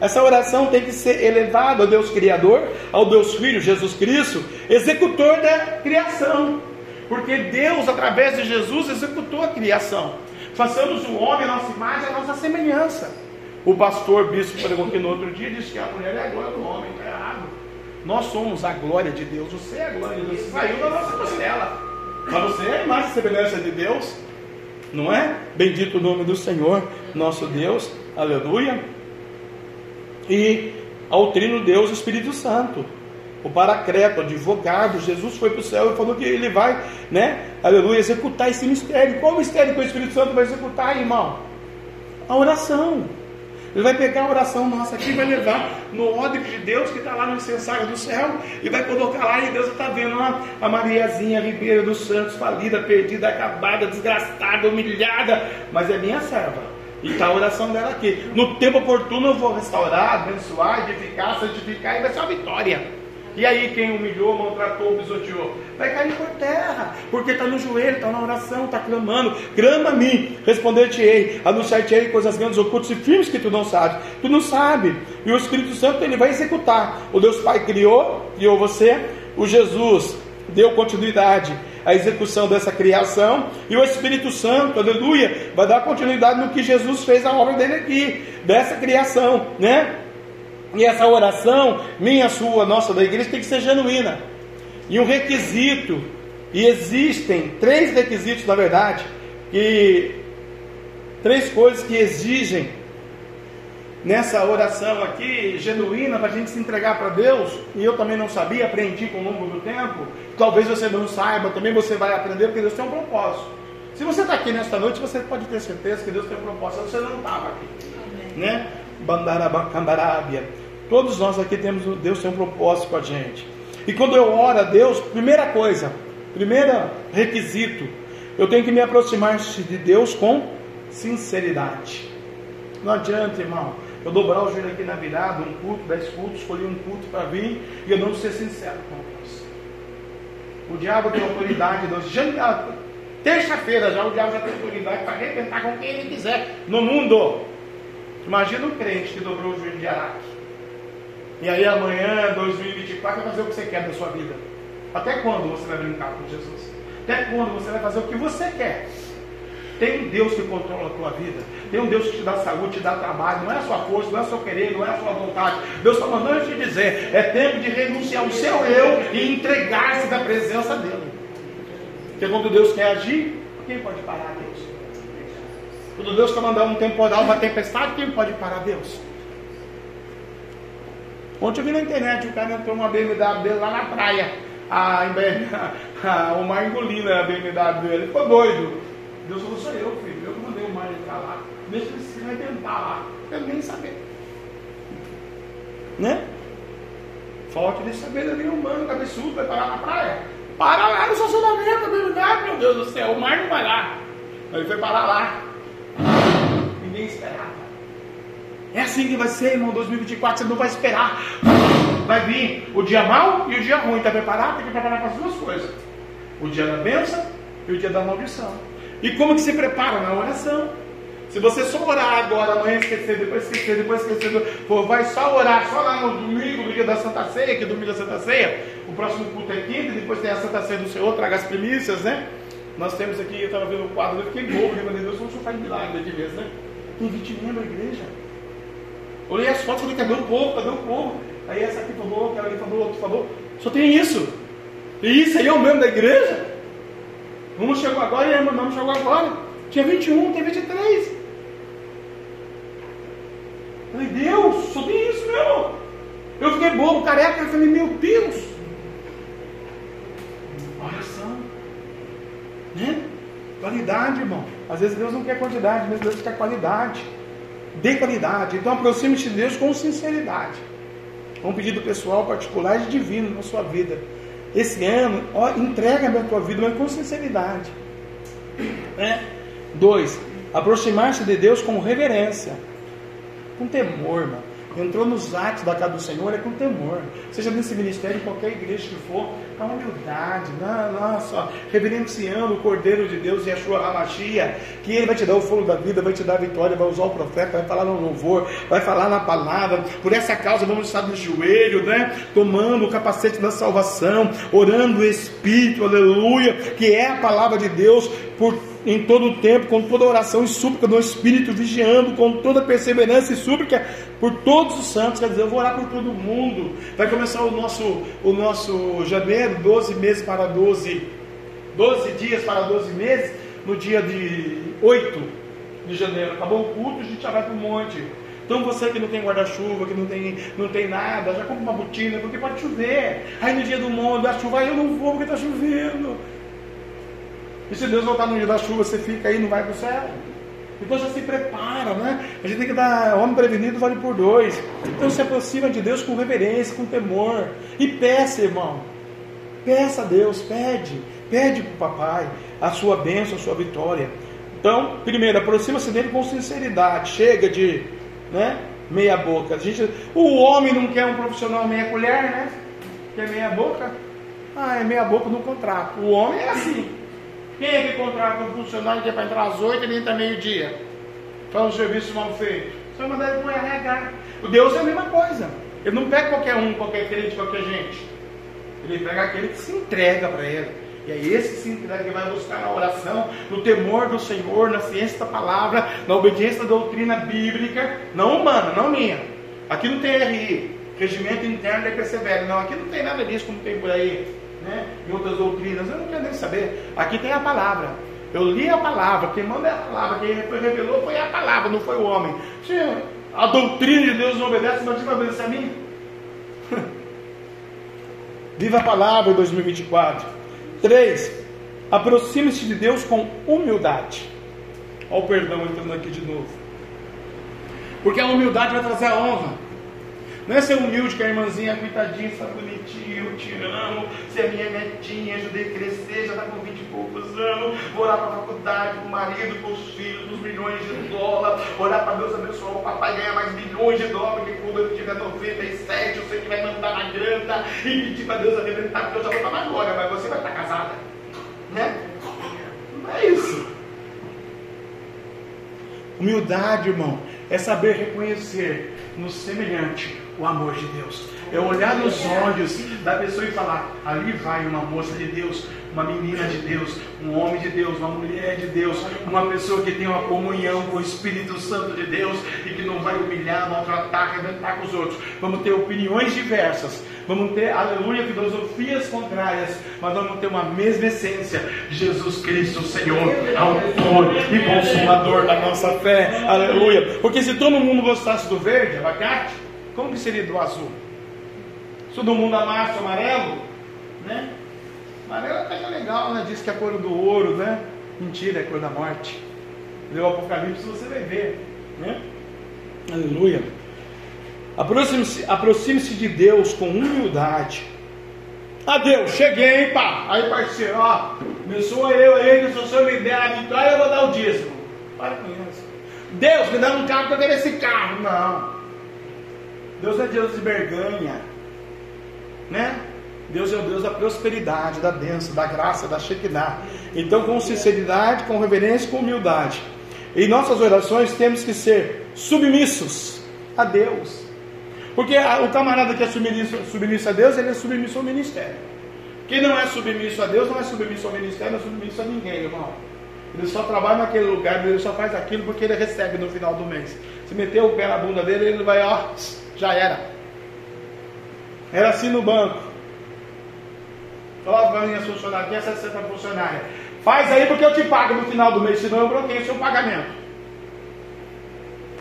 Essa oração tem que ser elevada ao Deus Criador, ao Deus Filho, Jesus Cristo, executor da criação. Porque Deus, através de Jesus, executou a criação. Façamos o homem a nossa imagem, a nossa semelhança. O pastor bispo pregou aqui no outro dia disse que a mulher é a glória do homem, está errado. Nós somos a glória de Deus, você é a glória de Deus, você saiu da nossa costela. Mas você é a imagem e semelhança de Deus, não é? Bendito o nome do Senhor, nosso Deus, aleluia. E ao trino Deus, Espírito Santo o paracreto, o advogado, Jesus foi para o céu e falou que ele vai, né, aleluia, executar esse mistério. Qual mistério que o Espírito Santo vai executar, irmão? A oração. Ele vai pegar a oração nossa aqui vai levar no ódio de Deus que está lá no incensário do céu e vai colocar lá e Deus está vendo lá a Mariazinha Ribeira dos Santos, falida, perdida, acabada, desgastada, humilhada, mas é minha serva. E está a oração dela aqui. No tempo oportuno eu vou restaurar, abençoar, edificar, santificar e vai ser uma vitória. E aí quem humilhou, maltratou, pisoteou? Vai cair por terra, porque está no joelho, está na oração, está clamando. Clama a mim, responder-te-ei, anunciar-te-ei coisas grandes, ocultas e firmes que tu não sabes. Tu não sabe. E o Espírito Santo ele vai executar. O Deus Pai criou, criou você. O Jesus deu continuidade à execução dessa criação. E o Espírito Santo, aleluia, vai dar continuidade no que Jesus fez a obra dele aqui, dessa criação, né? E essa oração, minha, sua, nossa, da igreja, tem que ser genuína. E um requisito, e existem três requisitos, na verdade, que três coisas que exigem nessa oração aqui, genuína, para a gente se entregar para Deus, e eu também não sabia, aprendi com o longo do tempo, talvez você não saiba, também você vai aprender, porque Deus tem um propósito. Se você está aqui nesta noite, você pode ter certeza que Deus tem um propósito, você não estava aqui. Amém. Né? Bandarabacambarábia. Todos nós aqui temos, Deus tem um propósito com a gente. E quando eu oro a Deus, primeira coisa, primeiro requisito, eu tenho que me aproximar de Deus com sinceridade. Não adianta, irmão, eu dobrar o joelho aqui na virada, um culto, dez cultos, escolhi um culto para vir e eu não ser sincero com Deus. O diabo tem autoridade, Deus. Já, terça-feira já o diabo já tem autoridade para arrebentar com quem ele quiser no mundo. Imagina um crente que dobrou o joelho de Araque. E aí amanhã, 2024, vai fazer o que você quer da sua vida. Até quando você vai brincar com Jesus? Até quando você vai fazer o que você quer? Tem um Deus que controla a tua vida. Tem um Deus que te dá saúde, te dá trabalho. Não é a sua força, não é o seu querer, não é a sua vontade. Deus está mandando te dizer: é tempo de renunciar ao seu eu e entregar-se da presença dele. Porque quando Deus quer agir, quem pode parar Deus? Quando Deus está mandando um temporal, uma tempestade, quem pode parar Deus? Ontem eu vi na internet, o cara entrou uma BMW dele lá na praia. A, a, a, o mar engolindo a BMW dele. Ele ficou doido. Deus falou, sou eu, filho. Eu que mandei o mar entrar lá. Deixa ele se arrebentar lá. Eu nem saber. Né? Falta de sabedoria humana, cabeçudo, vai parar na praia. Para lá no estacionamento da BMW, meu Deus do céu. O mar não vai lá. Ele foi parar lá. Ninguém esperava. É assim que vai ser, irmão, 2024, você não vai esperar. Vai vir o dia mau e o dia ruim. Está preparado? Tem que preparar para as duas coisas. O dia da bênção e o dia da maldição. E como que se prepara? Na oração. Se você só orar agora, amanhã esquecer, depois esquecer, depois esquecer, vai só orar só lá no domingo, no dia da Santa Ceia, que é domingo da Santa Ceia, o próximo culto é quinta, depois tem a Santa Ceia do Senhor, traga as primícias, né? Nós temos aqui, eu estava vendo o quadro, eu fiquei bobo, né? Deus, o senhor faz milagre de vez, né? Tem 20 membros na igreja. Olhei as fotos e falei, cadê o povo? Cadê o povo? Aí essa aqui falou, aquela ali falou, outro falou. Só tem isso. E isso aí é o mesmo da igreja? Um chegou agora e a irmã chegou agora. Tinha 21, tem 23. Falei, Deus, só tem isso mesmo. Eu fiquei bobo, careca, eu falei, meu Deus. Oração. Né? Qualidade, irmão. Às vezes Deus não quer quantidade, mas Deus quer qualidade de qualidade. Então aproxime-se de Deus com sinceridade. É um pedido pessoal, particular e divino na sua vida. Esse ano, ó, entrega a tua vida, mas com sinceridade. É. Dois, aproximar-se de Deus com reverência, com temor, irmão entrou nos atos da casa do Senhor é com temor. Seja nesse ministério, em qualquer igreja que for, com humildade, né? nossa, reverenciando o Cordeiro de Deus e a sua Ramachia, que Ele vai te dar o fogo da vida, vai te dar a vitória, vai usar o profeta, vai falar no louvor, vai falar na palavra. Por essa causa vamos estar de joelho, né? Tomando o capacete da salvação, orando o Espírito, aleluia, que é a palavra de Deus, por em todo o tempo, com toda oração e súplica do Espírito, vigiando com toda perseverança e súplica por todos os santos. Quer dizer, eu vou orar por todo mundo. Vai começar o nosso, o nosso janeiro, 12 meses para 12, 12 dias para 12 meses, no dia de 8 de janeiro. Acabou o culto, a gente já vai para o monte. Então você que não tem guarda-chuva, que não tem, não tem nada, já compra uma botina, porque pode chover. Aí no dia do mundo, a chuva, eu não vou porque está chovendo. E se Deus voltar no dia da chuva, você fica aí, não vai para o céu. Então já se prepara, né? A gente tem que dar homem prevenido vale por dois. Então se aproxima de Deus com reverência, com temor. E peça, irmão. Peça a Deus, pede. Pede para o papai a sua bênção, a sua vitória. Então, primeiro, aproxima-se dele com sinceridade. Chega de né, meia boca. A gente, o homem não quer um profissional meia colher, né? Quer meia boca? Ah, é meia boca no contrato. O homem é assim. Quem é que contrata um funcionário que é para entrar às 8 e entra meio-dia? Faz um serviço mal feito. Vai mandar ele para RH. O Deus é a mesma coisa. Ele não pega qualquer um, qualquer crente, qualquer gente. Ele pega aquele que se entrega para ele. E é esse se entrega, que vai buscar na oração, no temor do Senhor, na ciência da palavra, na obediência da doutrina bíblica, não humana, não minha. Aqui não tem RI, regimento interno da IPCBL, não, aqui não tem nada disso como tem por aí né, em outras doutrinas, eu não quero nem saber. Aqui tem a palavra. Eu li a palavra, quem manda é a palavra, quem revelou foi a palavra, não foi o homem. a doutrina de Deus não obedece, mas vai obedecer a mim? Viva a palavra em 2024. 3. Aproxime-se de Deus com humildade. Olha o perdão entrando aqui de novo. Porque a humildade vai trazer a honra. Não é ser humilde que a irmãzinha, coitadinha, está bonitinha, eu te amo, você é minha netinha, ajudei a crescer, já está com 20 e poucos anos, vou orar para a faculdade, para o marido, para os filhos, os milhões de dólares, orar para Deus abençoar o papai ganhar mais milhões de dólares, porque quando ele tiver 97, eu sei que vai mandar na grana e pedir para Deus arrebentar, porque eu já vou estar na glória, mas você vai estar casada. Né? Não é isso. Humildade, irmão, é saber reconhecer no semelhante o amor de Deus. É olhar nos olhos da pessoa e falar: ali vai uma moça de Deus, uma menina de Deus, um homem de Deus, uma mulher de Deus, uma pessoa que tem uma comunhão com o Espírito Santo de Deus e que não vai humilhar, maltratar, arrebentar com os outros. Vamos ter opiniões diversas, vamos ter, aleluia, filosofias contrárias, mas vamos ter uma mesma essência: Jesus Cristo, Senhor, autor e consumador da nossa fé, aleluia. Porque se todo mundo gostasse do verde, abacate, como que seria do azul? Se todo mundo amasse o amarelo, né? Amarelo até legal, né? Diz que é a cor do ouro, né? Mentira, é a cor da morte. Leu o Apocalipse, você vai ver, né? Aleluia. Aproxime-se aproxime de Deus com humildade. Ah, Deus, cheguei, pá. Aí, parceiro, ó, abençoa eu aí, que se senhor me der a vitória, eu vou dar o dízimo. Para com isso. Deus, me dá um carro para eu quero esse carro. Não. Deus é Deus de berganha, né? Deus é o Deus da prosperidade, da bênção, da graça, da Shekinah. Então, com sinceridade, com reverência, com humildade. Em nossas orações temos que ser submissos a Deus. Porque o camarada que é submisso, submisso a Deus, ele é submisso ao ministério. Quem não é submisso a Deus, não é submisso ao ministério, não é submisso a ninguém, irmão. Ele só trabalha naquele lugar, ele só faz aquilo porque ele recebe no final do mês. Se meter o pé na bunda dele, ele vai, ó, já era. Era assim no banco. Falava para minha funcionária, tinha 60 funcionária. Faz aí porque eu te pago no final do mês, senão eu bloqueio o seu pagamento.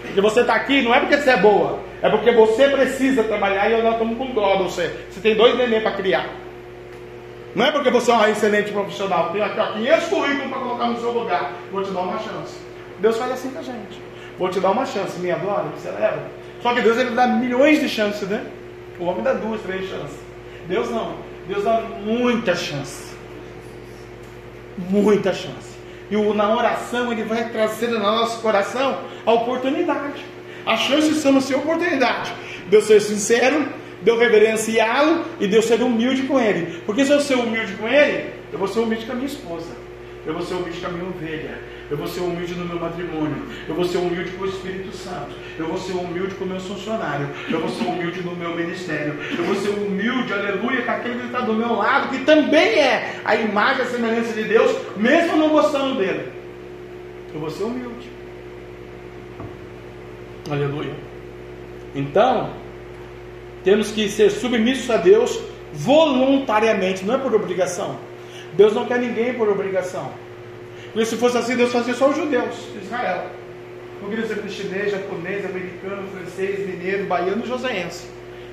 Porque você está aqui não é porque você é boa, é porque você precisa trabalhar e eu não estou com dó de você. Você tem dois neném para criar. Não é porque você é um excelente profissional. Tem aqui ó, 500 currículos para colocar no seu lugar. Vou te dar uma chance. Deus faz assim com a gente. Vou te dar uma chance. Me adora, me celebra. Só que Deus ele dá milhões de chances, né? O homem dá duas, três chances. Deus não. Deus dá muita chance. Muita chance. E na oração ele vai trazer no nosso coração a oportunidade. As chances são a sua oportunidade. Deus ser sincero, Deus reverenciá-lo e Deus ser humilde com ele. Porque se eu ser humilde com ele, eu vou ser humilde com a minha esposa. Eu vou ser humilde com a minha ovelha. Eu vou ser humilde no meu matrimônio. Eu vou ser humilde com o Espírito Santo. Eu vou ser humilde com o meu funcionário. Eu vou ser humilde no meu ministério. Eu vou ser humilde, aleluia, com aquele que está do meu lado, que também é a imagem e a semelhança de Deus, mesmo não gostando dele. Eu vou ser humilde. Aleluia. Então, temos que ser submissos a Deus voluntariamente, não é por obrigação. Deus não quer ninguém por obrigação. Porque se fosse assim, Deus fazia só os judeus, Israel. Não queria ser chinês, japonês, americano, francês, mineiro, baiano, joseense.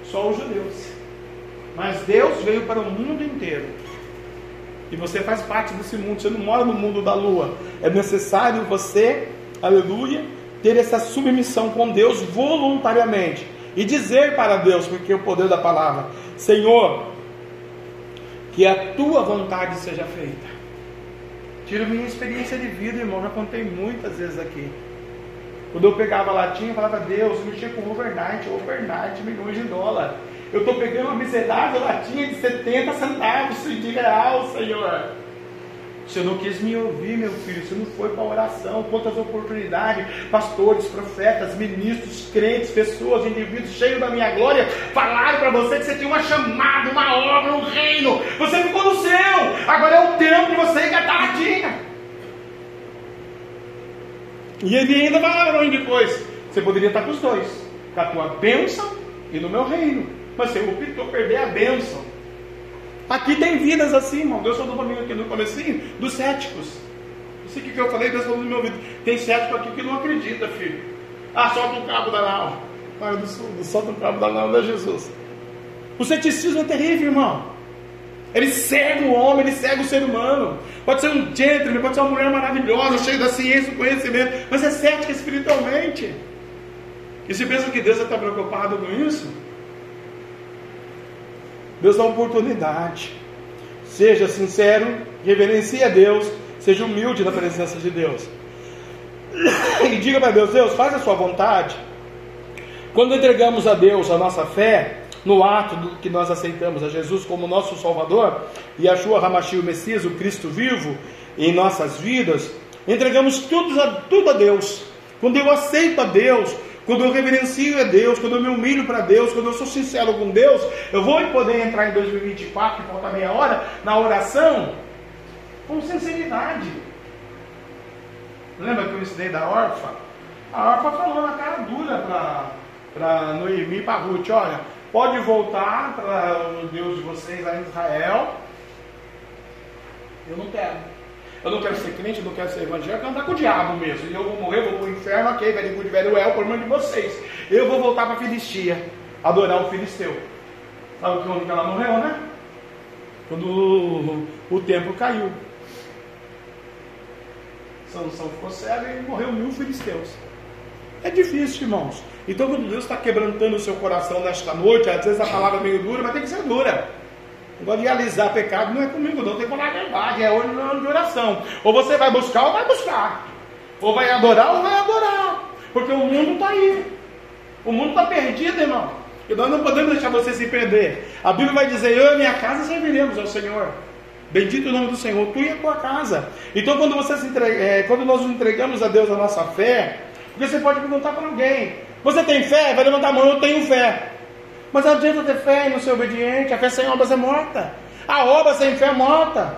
Só os judeus. Mas Deus veio para o mundo inteiro. E você faz parte desse mundo. Você não mora no mundo da lua. É necessário você, aleluia, ter essa submissão com Deus voluntariamente. E dizer para Deus, porque é o poder da palavra: Senhor, que a tua vontade seja feita. Tiro minha experiência de vida, irmão, já contei muitas vezes aqui. Quando eu pegava latinha, eu falava, Deus, mexia com overnight, overnight, milhões de dólares. Eu estou pegando uma miserável latinha de 70 centavos de real, Senhor. Você não quis me ouvir, meu filho. Você não foi para a oração. Quantas oportunidades, pastores, profetas, ministros, crentes, pessoas, indivíduos cheios da minha glória, falaram para você que você tinha uma chamada, uma obra, um reino. Você ficou no céu. Agora é o tempo de você engatar a radinha. E ele ainda falaram depois. Você poderia estar com os dois. Com a tua bênção e no meu reino. Mas você optou perder a bênção Aqui tem vidas assim, irmão. Deus falou mim aqui no comecinho dos céticos. Não sei o que eu falei, Deus falou no meu ouvido. Tem cético aqui que não acredita, filho. Ah, solta um cabo da nau. Olha, do, solta um cabo da nau é Jesus. O ceticismo é terrível, irmão. Ele cega o homem, ele cega o ser humano. Pode ser um gentleman, pode ser uma mulher maravilhosa, cheia da ciência, do conhecimento, mas é cética espiritualmente. E se pensa que Deus está preocupado com isso? Deus dá oportunidade. Seja sincero, reverencie a Deus, seja humilde na presença de Deus. E diga para Deus: Deus, faz a sua vontade. Quando entregamos a Deus a nossa fé, no ato do que nós aceitamos a Jesus como nosso Salvador e a sua Ramachi, o Messias, o Cristo vivo em nossas vidas, entregamos tudo a, tudo a Deus. Quando eu aceito a Deus, quando eu reverencio a Deus, quando eu me humilho para Deus, quando eu sou sincero com Deus, eu vou poder entrar em 2024, que falta meia hora, na oração, com sinceridade. Lembra que eu ensinei da órfã? A órfã falou na cara dura para Noemi e para Ruth: olha, pode voltar para o Deus de vocês lá em Israel. Eu não quero. Eu não quero ser crente, eu não quero ser evangélico, eu andar com o diabo mesmo. E eu vou morrer, vou para o inferno, ok, very good, very well, por mão de vocês. Eu vou voltar para a Filistia, adorar o Filisteu. Sabe quando que ela morreu, né? Quando o, o templo caiu. Sansão ficou cego e morreu mil filisteus. É difícil, irmãos. Então, quando Deus está quebrantando o seu coração nesta noite, às vezes a palavra é meio dura, mas tem que ser dura. Negócio de alisar pecado não é comigo, não. Tem falar a verdade. É olho de oração. Ou você vai buscar ou vai buscar. Ou vai adorar ou vai adorar. Porque o mundo está aí. O mundo está perdido, irmão. E nós não podemos deixar você se perder. A Bíblia vai dizer: Eu e minha casa serviremos ao Senhor. Bendito o nome do Senhor, tu e a tua casa. Então, quando, você se entrega, é, quando nós entregamos a Deus a nossa fé, você pode perguntar para alguém: Você tem fé? Vai levantar a mão, eu tenho fé. Mas não adianta ter fé e não ser obediente. A fé sem obras é morta. A obra sem fé é morta.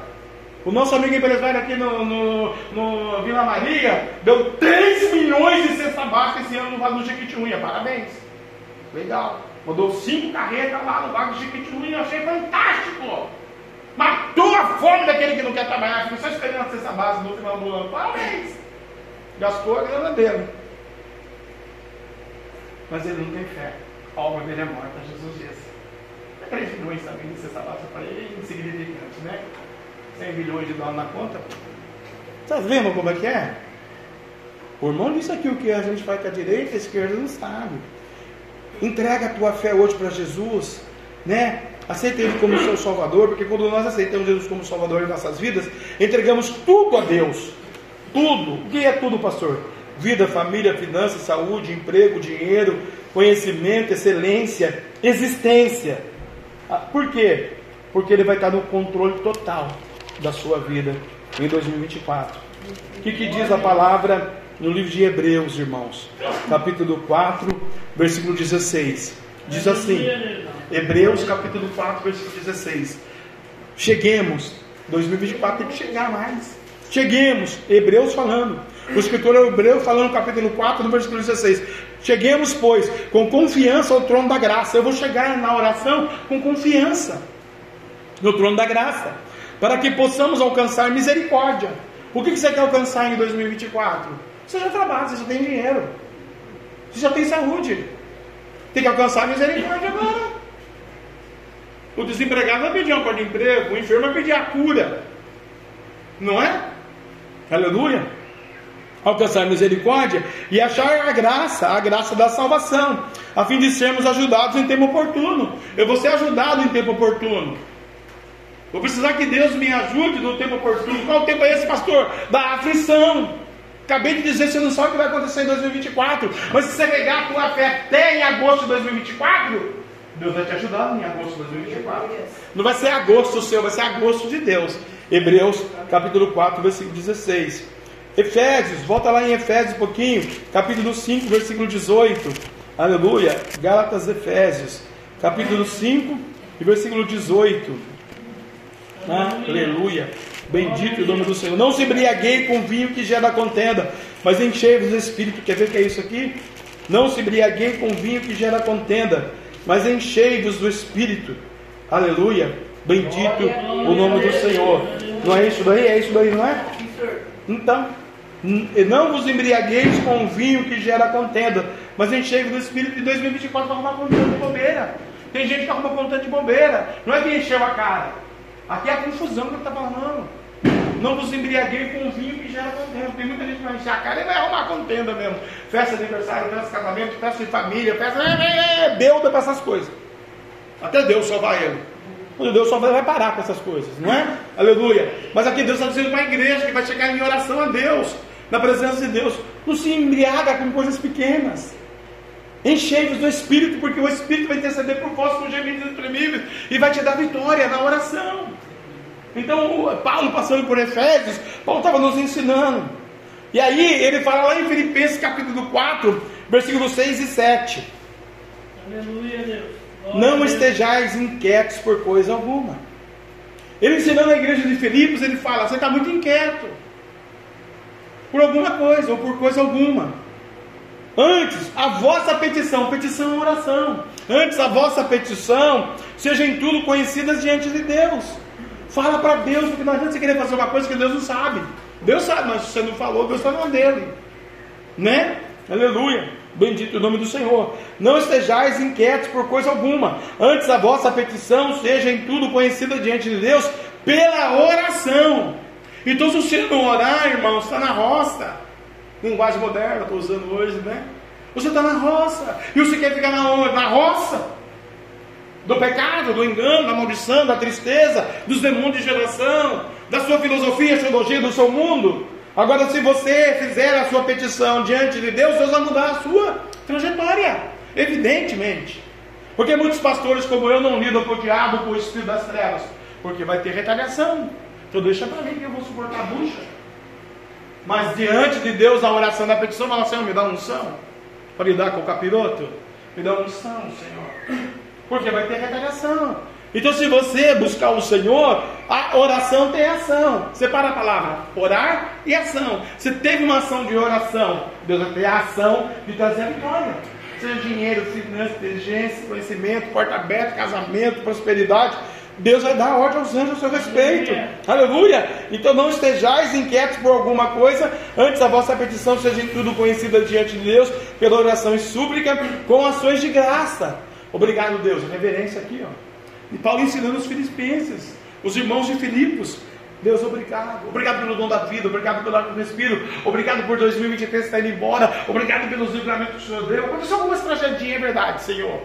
O nosso amigo empresário aqui no, no, no Vila Maria deu 3 milhões de cesta básica esse ano no Vale do Jequitinhonha. Parabéns. Legal. Mandou cinco carretas lá no Vale do Jequitinhonha. Achei fantástico. Matou a fome daquele que não quer trabalhar. Ficou só esperando a cesta básica no final do ano. Parabéns. Gastou a grana dele. Mas ele não tem fé a obra dele é morta, Jesus disse. 3 milhões de cesta básica para ele é insignificante, né? 100 milhões de dólares na conta. Está vendo como é que é? O irmão disse aqui o que a gente faz com a direita, a esquerda não sabe. Entrega a tua fé hoje para Jesus, né? Aceita Ele como seu Salvador, porque quando nós aceitamos Jesus como Salvador em nossas vidas, entregamos tudo a Deus. Tudo. O que é tudo, pastor? Vida, família, finanças, saúde, emprego, dinheiro, conhecimento, excelência, existência. Ah, por quê? Porque ele vai estar no controle total da sua vida em 2024. O que, que diz a palavra no livro de Hebreus, irmãos? Capítulo 4, versículo 16. Diz assim: Hebreus, capítulo 4, versículo 16. Cheguemos, 2024 tem que chegar mais. Cheguemos, Hebreus falando. O escritor Hebreu falando no capítulo 4, no versículo 16. Cheguemos, pois, com confiança ao trono da graça. Eu vou chegar na oração com confiança no trono da graça, para que possamos alcançar misericórdia. O que você quer alcançar em 2024? Você já trabalha, você já tem dinheiro, você já tem saúde. Tem que alcançar misericórdia agora. O desempregado vai pedir uma porta de emprego, o enfermo vai pedir a cura. Não é? Aleluia alcançar misericórdia e achar a graça, a graça da salvação, a fim de sermos ajudados em tempo oportuno. Eu vou ser ajudado em tempo oportuno. Vou precisar que Deus me ajude no tempo oportuno. Qual tempo é esse, pastor? Da aflição. Acabei de dizer, você não sabe o que vai acontecer em 2024. Mas se você pegar a tua fé até em agosto de 2024, Deus vai te ajudar em agosto de 2024. Não vai ser agosto seu, vai ser agosto de Deus. Hebreus capítulo 4, versículo 16. Efésios, volta lá em Efésios um pouquinho, capítulo 5, versículo 18. Aleluia. Gálatas, Efésios, capítulo 5 e versículo 18. Aleluia. Bendito o nome do Senhor. Não se embriaguei com vinho que gera contenda, mas enchei-vos do Espírito. Quer ver o que é isso aqui? Não se embriaguei com vinho que gera contenda, mas enchei-vos do Espírito. Aleluia. Bendito o nome do Senhor. Não é isso daí? É isso daí, não é? Então, Não vos embriagueis com o vinho que gera contenda, mas enchei do Espírito de 2024 para arrumar contenda de bobeira. Tem gente que arruma contenda de bobeira. Não é que encheu a cara. Aqui é a confusão que ele está falando. Não vos embriaguei com o vinho que gera contenda. Tem muita gente que vai encher a cara e vai arrumar contenda mesmo. Festa de aniversário, festa de casamento, festa de família, festa. É, é, é, beuda para essas coisas. Até Deus só vai ele. Quando Deus só vai parar com essas coisas, não é? Aleluia. Mas aqui Deus está dizendo para a igreja que vai chegar em oração a Deus na presença de Deus. Não se embriaga com coisas pequenas. Enchei-vos do Espírito, porque o Espírito vai interceder por vós com gemidos inexprimíveis e vai te dar vitória na oração. Então, Paulo passando por Efésios, Paulo estava nos ensinando. E aí, ele fala lá em Filipenses capítulo 4, versículos 6 e 7. Aleluia, Deus. Não estejais inquietos por coisa alguma. Ele ensinando a igreja de Filipos, ele fala: você está muito inquieto por alguma coisa ou por coisa alguma. Antes, a vossa petição, petição é oração. Antes, a vossa petição seja em tudo conhecidas diante de Deus. Fala para Deus, porque não adianta você querer fazer uma coisa que Deus não sabe. Deus sabe, mas se você não falou, Deus está na dele. Né? Aleluia. Bendito o nome do Senhor. Não estejais inquietos por coisa alguma. Antes, a vossa petição seja em tudo conhecida diante de Deus pela oração então, se você não orar, irmão, está na roça. Linguagem moderna, estou usando hoje, né? Você está na roça. E você quer ficar na? Na roça. Do pecado, do engano, da maldição, da tristeza, dos demônios de geração, da sua filosofia, teologia, do seu mundo. Agora, se você fizer a sua petição diante de Deus, Deus vai mudar a sua trajetória. Evidentemente. Porque muitos pastores como eu não lidam com o diabo, com o espírito das trevas. Porque vai ter retaliação. Então deixa para mim que eu vou suportar a bucha. Mas diante de Deus, a oração da petição, fala, Senhor, me dá unção para lidar com o capiroto. Me dá unção, Senhor. Porque vai ter retaliação. Então, se você buscar o Senhor, a oração tem ação. Separa a palavra orar e ação. Se teve uma ação de oração, Deus vai ter a ação de trazer a vitória. Seja dinheiro, finanças, inteligência, conhecimento, porta aberta, casamento, prosperidade. Deus vai dar ordem aos anjos a seu respeito. Aleluia. Então não estejais inquietos por alguma coisa, antes a vossa petição seja em tudo conhecida diante de Deus, pela oração e súplica, com ações de graça. Obrigado, Deus. Reverência aqui, ó. E Paulo ensinando os filipenses, os irmãos de Filipos. Deus, obrigado. Obrigado pelo dom da vida, obrigado pelo ar que respiro, obrigado por 2023 estar indo embora, obrigado pelos livramentos que o Senhor deu. Aconteceu algumas tragedias, é verdade, Senhor.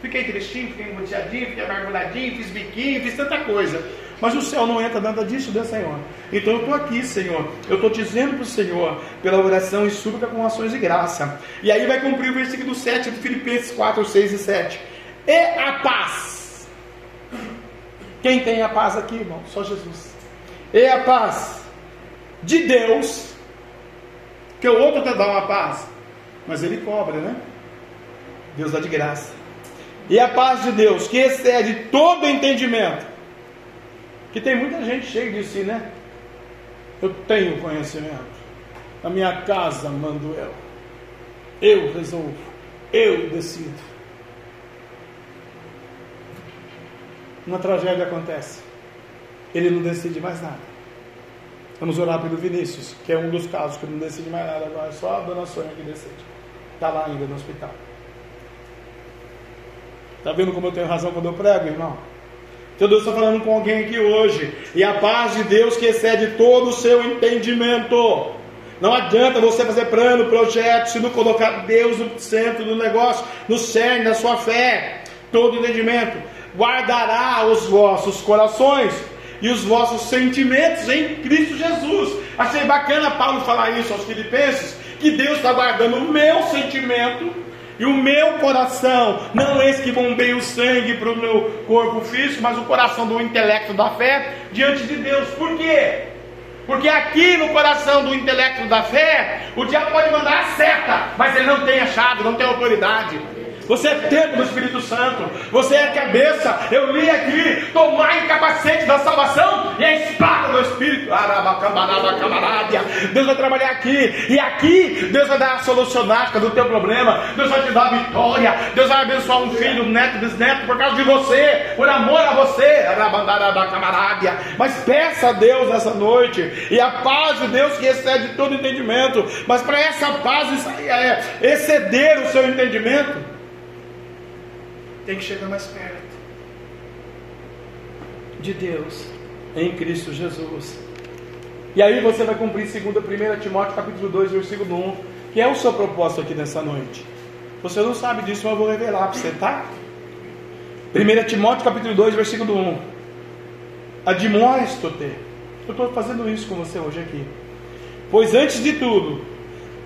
Fiquei tristinho, fiquei embuteadinho, fiquei mergulhadinho, fiz biquinho, fiz tanta coisa. Mas o céu não entra nada disso, né, Senhor? Então eu estou aqui, Senhor. Eu estou dizendo para o Senhor, pela oração e súplica com ações de graça. E aí vai cumprir o versículo 7 de Filipenses 4, 6 e 7. E a paz. Quem tem a paz aqui, irmão? Só Jesus. E a paz de Deus, que o outro te dá uma paz, mas ele cobra, né? Deus dá de graça e a paz de Deus, que excede todo entendimento, que tem muita gente cheia de si, né? Eu tenho conhecimento, a minha casa mando eu, eu resolvo, eu decido. Uma tragédia acontece, ele não decide mais nada. Vamos orar pelo Vinícius, que é um dos casos que não decide mais nada agora, é só a dona Sônia que decide. Está lá ainda no hospital. Está vendo como eu tenho razão quando eu prego, irmão? Então Deus está falando com alguém aqui hoje. E a paz de Deus que excede todo o seu entendimento. Não adianta você fazer plano, projeto, se não colocar Deus no centro do negócio, no cerne da sua fé. Todo entendimento. Guardará os vossos corações e os vossos sentimentos em Cristo Jesus. Achei bacana Paulo falar isso aos Filipenses, que Deus está guardando o meu sentimento e o meu coração, não esse que bombeia o sangue para o meu corpo físico, mas o coração do intelecto da fé diante de Deus. Por quê? Porque aqui no coração do intelecto da fé, o diabo pode mandar a seta, mas ele não tem a chave, não tem autoridade. Você é templo do Espírito Santo. Você é a cabeça. Eu li aqui: tomar o capacete da salvação e a espada do Espírito. Deus vai trabalhar aqui. E aqui Deus vai dar a solucionática do teu problema. Deus vai te dar a vitória. Deus vai abençoar um filho, um neto, bisneto por causa de você, por amor a você. Mas peça a Deus nessa noite. E a paz de Deus que excede todo entendimento. Mas para essa paz é, exceder o seu entendimento, tem que chegar mais perto de Deus em Cristo Jesus. E aí você vai cumprir segundo 1 Timóteo capítulo 2, versículo 1, que é o seu propósito aqui nessa noite. Você não sabe disso, mas eu vou revelar para você, tá? 1 Timóteo capítulo 2, versículo 1. Admoesto-te. Eu estou fazendo isso com você hoje aqui. Pois antes de tudo,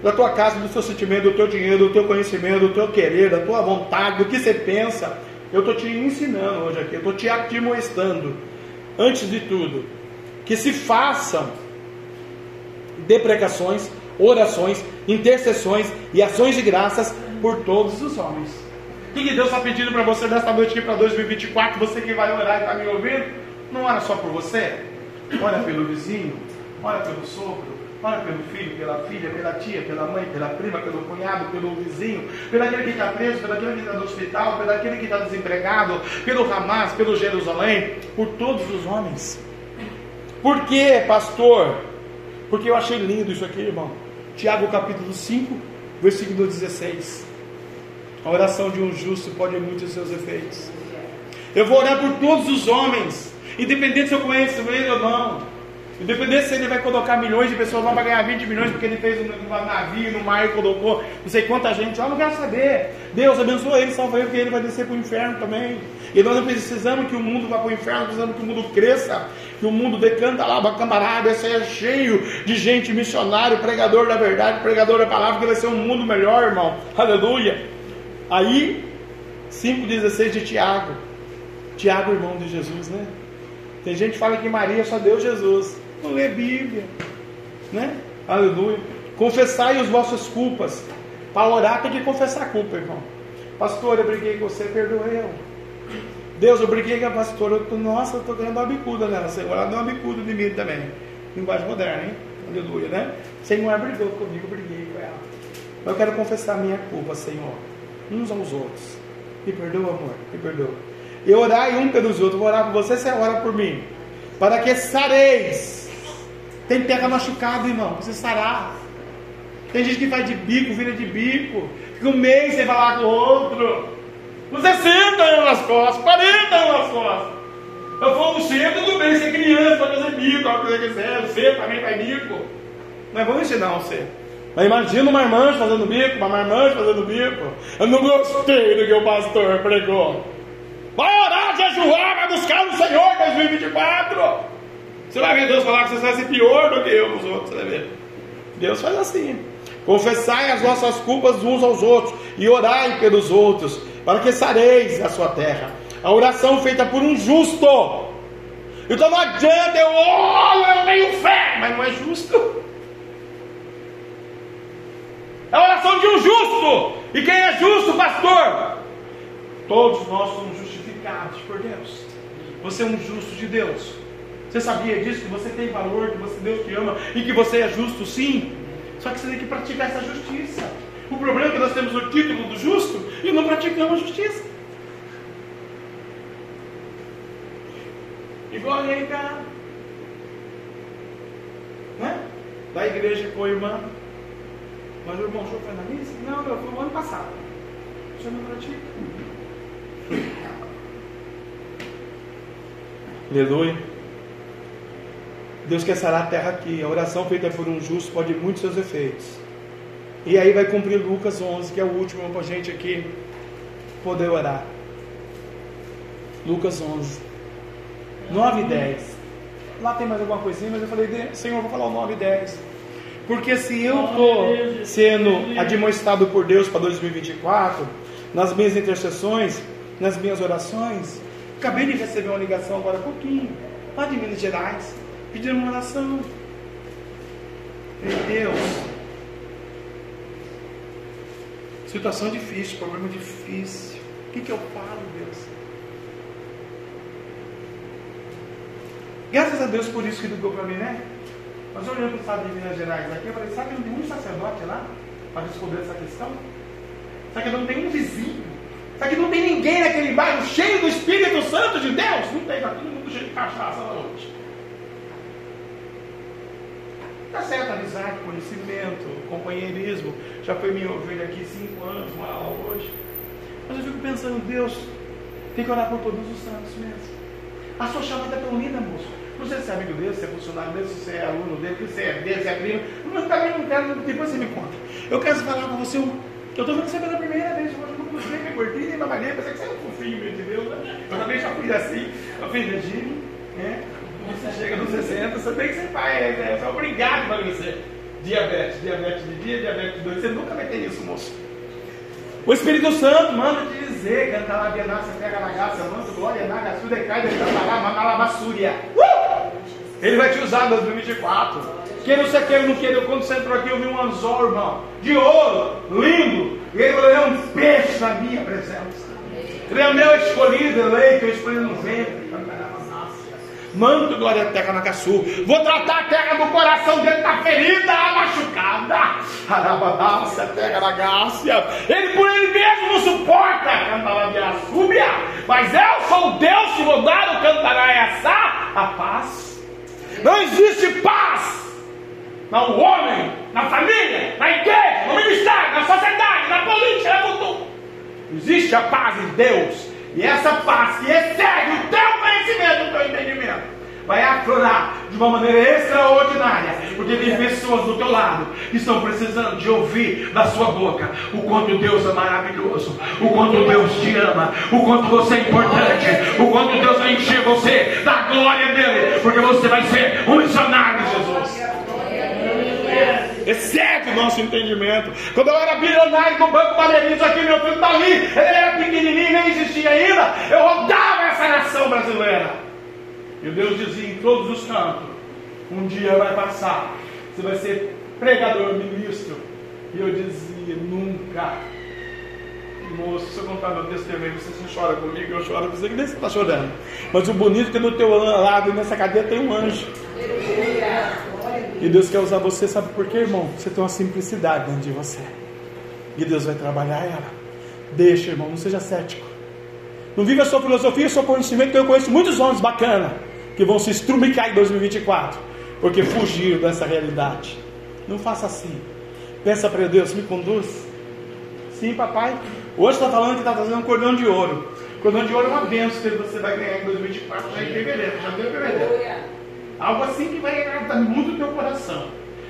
da tua casa, do teu sentimento, do teu dinheiro, do teu conhecimento, do teu querer, da tua vontade, do que você pensa, eu estou te ensinando hoje aqui, eu estou te admoestando. Antes de tudo, que se façam deprecações, orações, intercessões e ações de graças por todos os homens. O que Deus está pedindo para você nesta noite aqui para 2024? Você que vai orar e está me ouvindo, não ora só por você, ora pelo vizinho, ora pelo sogro, ora pelo filho, pela filha, pela tia, pela mãe, pela prima, pelo cunhado, pelo vizinho, pelo aquele que está preso, pelo aquele que está no hospital, pelo aquele que está desempregado, pelo Hamas, pelo Jerusalém, por todos os homens. Por quê, pastor? Porque eu achei lindo isso aqui, irmão. Tiago capítulo 5, versículo 16. A oração de um justo pode muitos seus efeitos. Eu vou orar por todos os homens, independente se eu conheço ele ou não. Independente se ele vai colocar milhões de pessoas lá para ganhar 20 milhões porque ele fez um navio no mar e colocou não sei quanta gente, eu não quero saber. Deus abençoa ele, salva ele, porque ele vai descer para o inferno também. E nós não precisamos que o mundo vá para o inferno, precisamos que o mundo cresça, que o mundo decanta lá, camarada, seja cheio de gente missionário, pregador da verdade, pregador da palavra, que vai ser um mundo melhor, irmão. Aleluia. Aí, 5,16 de Tiago. Tiago, irmão de Jesus, né? Tem gente que fala que Maria só deu Jesus não lê Bíblia, né? Aleluia. Confessai as vossas culpas. Para orar tem que confessar a culpa, irmão. Pastor, eu briguei com você, perdoa eu. Deus, eu briguei com a pastora. Eu tô, nossa, eu estou ganhando uma bicuda nela. Senhor, ela deu uma bicuda de mim também. Linguagem moderna, hein? Aleluia, né? Senhor, brigou comigo, eu briguei com ela. Eu quero confessar a minha culpa, Senhor. Uns aos outros. Me perdoa, amor, me perdoa. E orar um pelos outros. Vou orar por você, você ora por mim. Para que sareis tem terra machucada, irmão, precisa sarar. Tem gente que faz de bico, vira de bico. Fica um mês sem falar com o outro. Você 60 anos nas costas, 40 anos nas costas. Eu falo você, tudo bem, você é criança, pode fazer bico, pode fazer quiser, você também faz bico. Mas vamos ensinar você. Mas imagina uma irmã fazendo bico, uma marmanjo fazendo bico. Eu não gostei do que o pastor pregou. Vai orar, jejuar, vai buscar o Senhor 2024. Você vai ver Deus falar que você vai ser pior do que eu nos outros, você vai ver. Deus faz assim. Confessai as vossas culpas uns aos outros e orai pelos outros, para que sareis a sua terra. A oração feita por um justo. Então não adianta eu oro, eu tenho fé, mas não é justo. É a oração de um justo. E quem é justo, pastor? Todos nós somos justificados por Deus. Você é um justo de Deus. Você sabia disso? Que você tem valor, que você Deus te ama e que você é justo, sim. Só que você tem que praticar essa justiça. O problema é que nós temos o título do justo e não praticamos a justiça. Igual aí, cara. Né? Da igreja com a irmã. Mas o irmão foi na missa? Não, eu fui o ano passado. Você não pratica? Aleluia. Deus quer sarar a terra aqui. A oração feita por um justo pode muitos seus efeitos. E aí vai cumprir Lucas 11, que é o último para a gente aqui poder orar. Lucas 11, 9 e 10. Lá tem mais alguma coisinha, mas eu falei, Senhor, vou falar o 9 e 10. Porque se eu estou sendo admoestado por Deus para 2024, nas minhas intercessões, nas minhas orações, acabei de receber uma ligação agora há pouquinho, lá de Minas Gerais pedindo uma oração. Deus, Situação difícil, problema difícil. O que, que eu falo, Deus? Graças a Deus por isso que ligou para mim, né? Mas olhando para o estado de Minas Gerais aqui, eu falei, sabe que não tem um sacerdote lá para responder essa questão? Sabe que não tem um vizinho? Sabe que não tem ninguém naquele bairro cheio do Espírito Santo de Deus? Não tem, está todo mundo cheio de cachaça lá hoje. Tá certo, amizade, conhecimento, companheirismo. Já foi minha ovelha aqui cinco anos, uma aula hoje. Mas eu fico pensando, Deus, tem que orar por todos os santos mesmo. A sua chamada é tão linda, moço. Não sei se é amigo dele, se é funcionário dele, se você é aluno dele, se é dele, se é primo. Mas também não quero, depois você me conta. Eu quero falar com você, eu estou vendo você pela primeira vez, hoje eu gostei, me gordinho, me mamalhei, pensei que você é um fofinho de Deus, né? Eu também já fui assim, eu fiz regime, né? Você chega nos 60, você tem que ser pai, né? Você é obrigado a emagrecer. Diabetes, diabetes de dia, diabetes de dois. Você nunca vai ter isso, moço. O Espírito Santo manda te dizer, canta lá, Benassa, pega na graça, manda glória, na gaçu, decai, decai, mandalabassúria. Uh! Ele vai te usar em 2024. Queira você queira não queira, quando você entrou aqui, eu vi um anzol, irmão, de ouro, lindo. E ele falou: é um peixe na minha presença. Ele é meu escolhido, eleito, eu escolhi no ventre. Mando glória à terra na caçu. Vou tratar a terra do coração dele tá ferida, machucada. Arabadácia, terra da gácia. Ele por ele mesmo não suporta. Cantará súbia. Mas eu sou o Deus que vou dar o essa a paz. Não existe paz no homem, na família, na igreja, no ministério, na sociedade, na política, no mundo. Existe a paz de Deus. E essa paz que excede o teu conhecimento, o teu entendimento, vai aflorar de uma maneira extraordinária, porque tem pessoas do teu lado que estão precisando de ouvir da sua boca o quanto Deus é maravilhoso, o quanto Deus te ama, o quanto você é importante, o quanto Deus vai encher você da glória dele, porque você vai ser um missionário Jesus excede o nosso entendimento. Quando eu era bilionário no Banco Baleirinhos, aqui meu filho está ali, ele era pequenininho, nem existia ainda, eu rodava essa nação brasileira. E Deus dizia em todos os cantos: um dia vai passar, você vai ser pregador, ministro. E eu dizia: nunca. Moço, se eu contar meu testemunho, você se chora comigo, eu choro com você, que nem você está chorando. Mas o bonito é que no teu lado, nessa cadeia, tem um anjo. E Deus quer usar você, sabe por quê, irmão? Você tem uma simplicidade dentro de você. E Deus vai trabalhar ela. Deixa, irmão, não seja cético. Não viva a sua filosofia, o seu conhecimento, que eu conheço muitos homens bacanas que vão se estrumicar em 2024, porque fugiram dessa realidade. Não faça assim. Peça para Deus, me conduz. Sim, papai. Hoje está falando que está fazendo um cordão de ouro. Cordão de ouro é uma benção que você vai ganhar em 2024, já em fevereiro. Já. Algo assim que vai agradar muito o teu coração.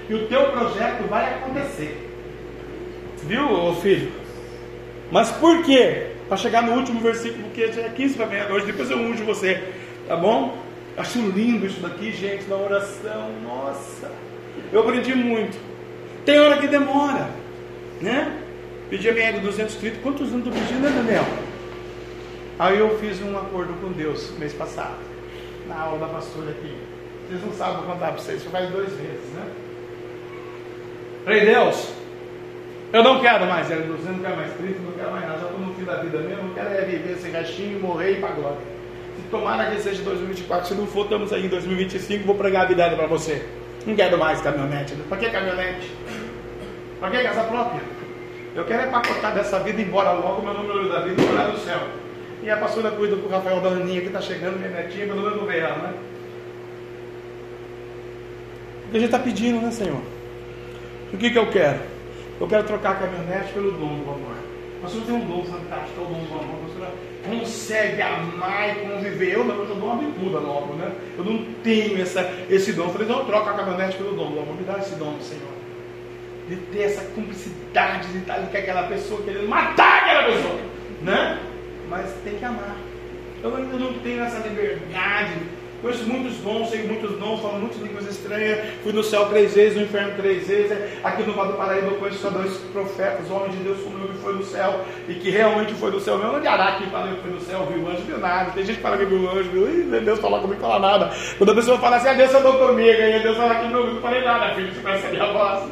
E o teu projeto vai acontecer. Viu, filho? Mas por quê? Para chegar no último versículo, que é 15 para meia-noite, depois eu unjo você. Tá bom? Acho lindo isso daqui, gente, na oração. Nossa, eu aprendi muito. Tem hora que demora, né? Pedi a minha 230. Quantos anos estou pedindo, né, Daniel? Aí eu fiz um acordo com Deus mês passado, na aula da pastora aqui. Vocês não sabem contar para vocês, faz dois meses, né? Falei, Deus, eu não quero mais L200, não quero mais 30, não quero mais nada, já estou no fim da vida mesmo, não quero é viver sem restinho, morrer e ir para glória. Se tomara que seja 2024, se não for, estamos aí em 2025, vou pregar a vida para você. Não quero mais caminhonete. Para que caminhonete? Para que casa própria? Eu quero é pacotar dessa vida e embora logo, meu número da vida e morar no céu. E a pastora cuida com o Rafael da Aninha que está chegando, minha netinha, pelo menos não veio ela, né? Que a gente está pedindo, né, Senhor? O que, que eu quero? Eu quero trocar a caminhonete pelo dom do amor. O senhor tem um dom fantástico, é o dom do amor. Senhor consegue amar e conviver. Eu eu dou uma bicuda logo, né? Eu não tenho essa, esse dom. Eu falei, não, eu troco a caminhonete pelo dom do amor. Me dá esse dom, Senhor. De ter essa cumplicidade, de estar com aquela pessoa, querendo matar aquela pessoa, né? Mas tem que amar. Eu ainda não tenho essa liberdade Conheço muitos dons, sei muitos dons, falo muitas línguas estranhas. Fui no céu três vezes, no inferno três vezes. Aqui no Vale do Paraíba eu conheço só dois profetas, homens de Deus eu que foi no céu e que realmente foi no céu. Meu de Araque falou que foi no céu, viu anjo, viu nada. Tem gente que fala que viu anjo, viu, Deus falar comigo, fala nada. Quando a pessoa fala assim, a ah, Deus andou comigo, e Deus fala que não, não falei nada, filho, você percebe a voz.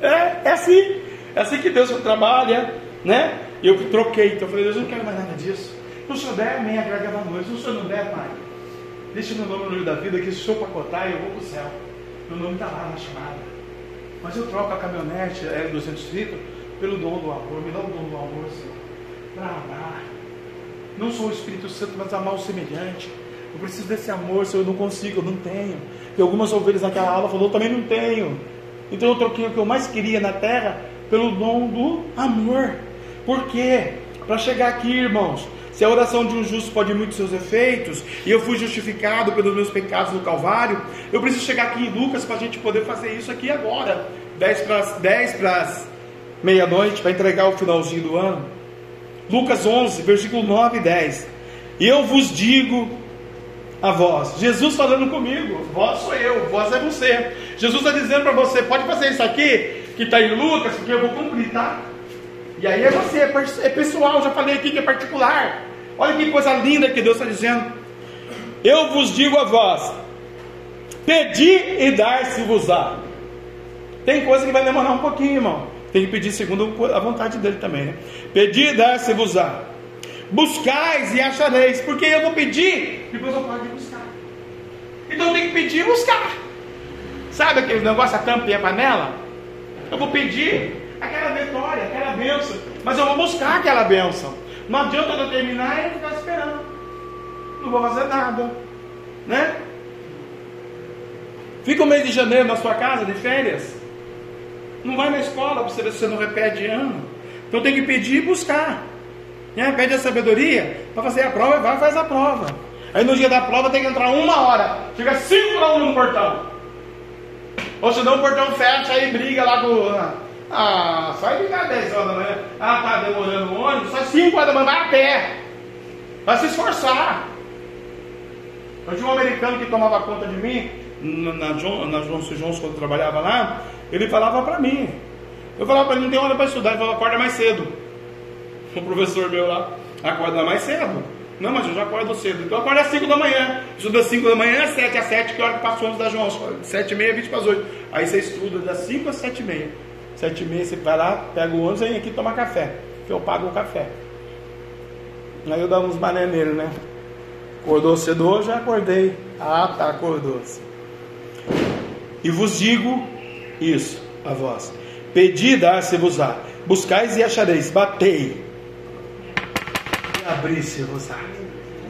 É, é assim. É assim que Deus trabalha, né? Eu troquei, então eu falei, Deus, eu não quero mais nada disso. Se o senhor der, amém, agrada a nós. Se o senhor não der, pai, deixa meu nome no livro da vida, que se senhor pacotar, eu vou para o céu. Meu nome está lá na chamada. Mas eu troco a caminhonete L200 litros pelo dom do amor. Me dá o dom do amor, Senhor. Para amar. Não sou o Espírito Santo, mas amar o semelhante. Eu preciso desse amor, Senhor. Eu não consigo, eu não tenho. E algumas ovelhas naquela aula falou, eu também não tenho. Então eu troquei o que eu mais queria na terra pelo dom do amor. Por quê? Para chegar aqui, irmãos, se a oração de um justo pode muitos seus efeitos, e eu fui justificado pelos meus pecados no Calvário, eu preciso chegar aqui em Lucas para a gente poder fazer isso aqui agora. 10 para 10 para meia-noite, para entregar o finalzinho do ano. Lucas 11, versículo 9 e 10. E eu vos digo a vós, Jesus falando comigo, vós sou eu, vós é você. Jesus está dizendo para você: pode fazer isso aqui, que está em Lucas, porque eu vou cumprir, tá? E aí é você, é pessoal, já falei aqui que é particular. Olha que coisa linda que Deus está dizendo. Eu vos digo a vós: pedi e dar-se-vos-á. Tem coisa que vai demorar um pouquinho, irmão. Tem que pedir segundo a vontade dele também, né? Pedir e dar-se-vos-á. Buscais e achareis, porque eu vou pedir, depois eu pode buscar. Então tem que pedir e buscar. Sabe aquele negócio, a tampa e a panela? Eu vou pedir, aquela vitória, aquela bênção. Mas eu vou buscar aquela bênção. Não adianta eu terminar e ficar esperando. Não vou fazer nada. Né? Fica o mês de janeiro na sua casa, de férias. Não vai na escola para você ver se você não repete ano. Então tem que pedir e buscar. Né? Pede a sabedoria para fazer a prova e vai faz a prova. Aí no dia da prova tem que entrar uma hora. Chega cinco para um no portão. Ou senão o portão fecha e briga lá com. Ah, sai de cá 10 horas da manhã. Ah, tá demorando o ônibus, sai 5 horas da manhã, vai a pé. Vai se esforçar. Eu tinha um americano que tomava conta de mim, na, John, na Johnson Johnson, quando eu trabalhava lá, ele falava para mim. Eu falava para ele, não tem hora para estudar, ele falava, acorda mais cedo. O professor meu lá, acorda mais cedo. Não, mas eu já acordo cedo. Então acorda às 5 da manhã. Estuda às 5 da manhã, 7 às 7, que hora que passou antes da João? 7 e meia, 20 para as 8. Aí você estuda das 5 às 7 e meia. Sete e meia você vai lá, pega o ônibus e vem aqui tomar café. Que eu pago o café. Aí eu dava uns mané nele, né? Acordou cedo hoje? Já acordei. Ah, tá, acordou-se. E vos digo isso a vós: Pedi, dar-se-vos-á. Buscais e achareis. Batei. E abri-se-vos-á.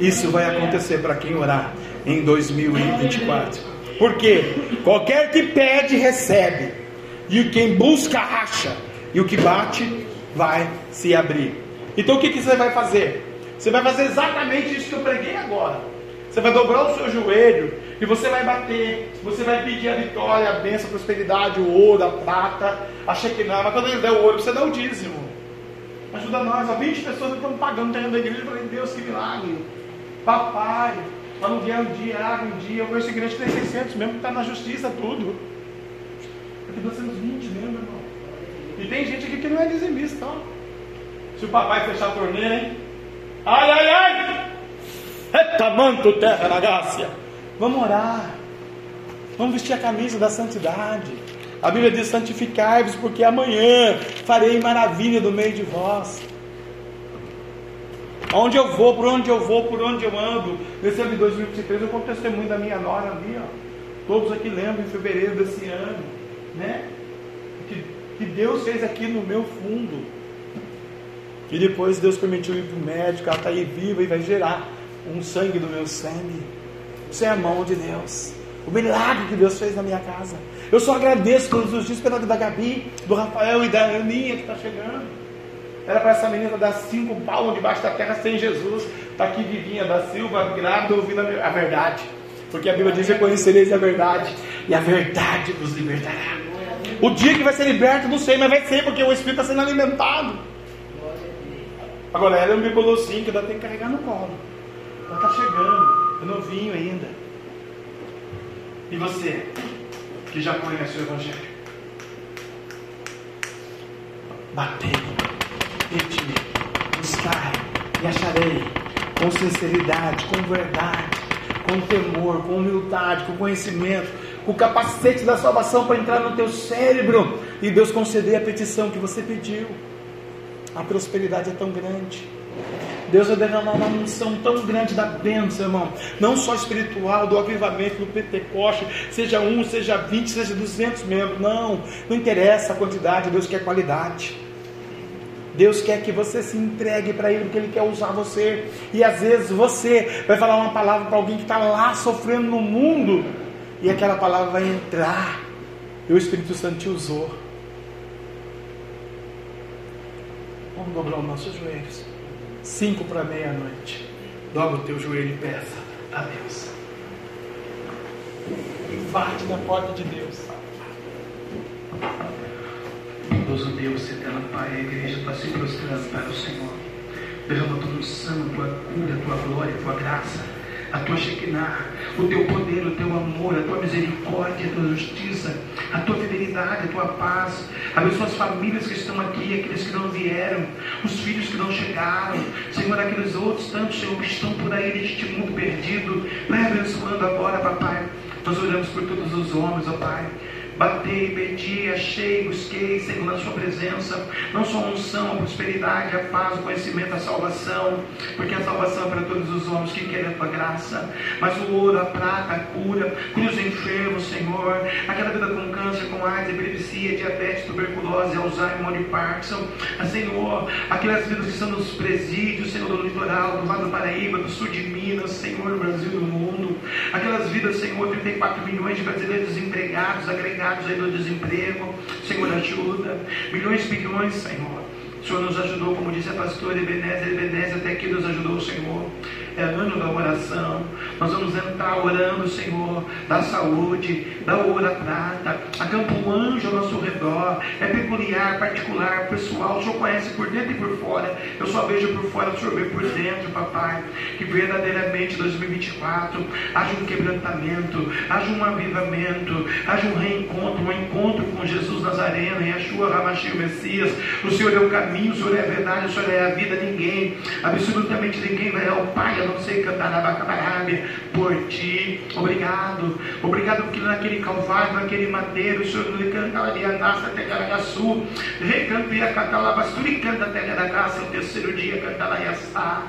Isso vai acontecer para quem orar em 2024. Porque qualquer que pede, recebe e quem busca, acha. E o que bate, vai se abrir. Então o que, que você vai fazer? Você vai fazer exatamente isso que eu preguei agora. Você vai dobrar o seu joelho e você vai bater. Você vai pedir a vitória, a bênção, a prosperidade, o ouro, a prata, a Shekinah. Mas quando ele der o ouro, você dá o dízimo. Ajuda nós. Há 20 pessoas estão pagando terreno da igreja. Eu falei, Deus, que milagre. Papai, vier um dia, água um dia. Eu conheço igreja que tem 600 mesmo, que está na justiça tudo. Aqui nós temos 20 mesmo, irmão. E tem gente aqui que não é dizimista, ó. Se o papai fechar a torneira, hein? Ai, ai, ai! Eita manto terra na Gácia! Vamos orar. Vamos vestir a camisa da santidade. A Bíblia diz: santificai-vos, porque amanhã farei maravilha no meio de vós. Onde eu vou, por onde eu vou, por onde eu ando. Nesse ano de 2023, eu conto testemunho da minha nora ali, ó. Todos aqui lembram em fevereiro desse ano né? Que, que Deus fez aqui no meu fundo. E depois Deus permitiu ir para o médico, ela está aí viva e vai gerar um sangue do meu sangue. Isso é a mão de Deus. O milagre que Deus fez na minha casa. Eu só agradeço todos os dias pela da Gabi, do Rafael e da Aninha que está chegando. Era para essa menina dar cinco palmos debaixo da terra sem Jesus. Está aqui Vivinha da Silva, grávida, ouvindo a verdade. Porque a Bíblia diz: Reconhecereis a verdade, e a verdade vos libertará. O dia que vai ser liberto, não sei, mas vai ser, porque o Espírito está sendo alimentado. Agora, ela é um bibelôzinho que ainda tem que carregar no colo. Ela está chegando, é novinho ainda. E você, que já conhece o Evangelho? Batei, pedi, buscai e acharei, com sinceridade, com verdade, com temor, com humildade, com conhecimento o capacete da salvação para entrar no teu cérebro e Deus conceder a petição que você pediu. A prosperidade é tão grande. Deus vai derramar uma unção tão grande da bênção, irmão. Não só espiritual, do avivamento, do Pentecoste, seja um, seja vinte, seja duzentos membros. Não, não interessa a quantidade, Deus quer qualidade. Deus quer que você se entregue para Ele, porque Ele quer usar você. E às vezes você vai falar uma palavra para alguém que está lá sofrendo no mundo, e aquela palavra vai entrar, e o Espírito Santo te usou. Vamos dobrar os nossos joelhos. Cinco para meia-noite. Dobra o teu joelho e peça a Deus. Bate na porta de Deus. Bondoso Deus, eterno Pai, a igreja está se prostrando para o Senhor. Derrama tua unção, tua cura, tua glória, tua graça, a tua Shekinah, o teu poder, o teu amor, a tua misericórdia, a tua justiça, a tua fidelidade, a tua paz. Abençoa as famílias que estão aqui, aqueles que não vieram, os filhos que não chegaram, Senhor, aqueles outros tantos, Senhor, que estão por aí neste mundo perdido. Vai abençoando agora, papai. Nós oramos por todos os homens, ó Pai. Batei, pedi, achei, busquei, Senhor, na Sua presença. Não só a unção, a prosperidade, a paz, o conhecimento, a salvação. Porque a salvação é para todos os homens que querem a Tua graça. Mas o ouro, a prata, a cura, os enfermos, Senhor. Aquela vida com câncer, com AIDS, epilepsia, diabetes, tuberculose, Alzheimer e Parkinson. A Senhor, aquelas vidas que estão nos presídios, Senhor, do litoral, do lado do Paraíba, do sul de Minas, Senhor, do Brasil, do mundo. Aquelas vidas, Senhor, 34 milhões de brasileiros desempregados, agregados aí do desemprego. Senhor, ajuda. Milhões, bilhões, Senhor. O Senhor nos ajudou, como disse a pastora Ebenezer, Ebenezer até aqui nos ajudou, Senhor é ano da oração. Nós vamos entrar orando, Senhor, da saúde, da ouro prata. Acampa um anjo ao nosso redor. É peculiar, particular, pessoal. O Senhor conhece por dentro e por fora. Eu só vejo por fora, o Senhor vê por dentro, papai. Que verdadeiramente 2024 haja um quebrantamento, haja um avivamento, haja um reencontro, um encontro com Jesus Nazareno, e Yeshua Ramachim, Messias. O Senhor é o caminho, o Senhor é a verdade, o Senhor é a vida. Ninguém, absolutamente ninguém vai ao Pai eu não sei cantar na por ti. Obrigado. Obrigado porque naquele calvário, naquele madeiro, o Senhor nos canta ali a nossa Tegaragaçu. Recanto e a Catalabastura e canta da Graça. O terceiro dia canta lá assá.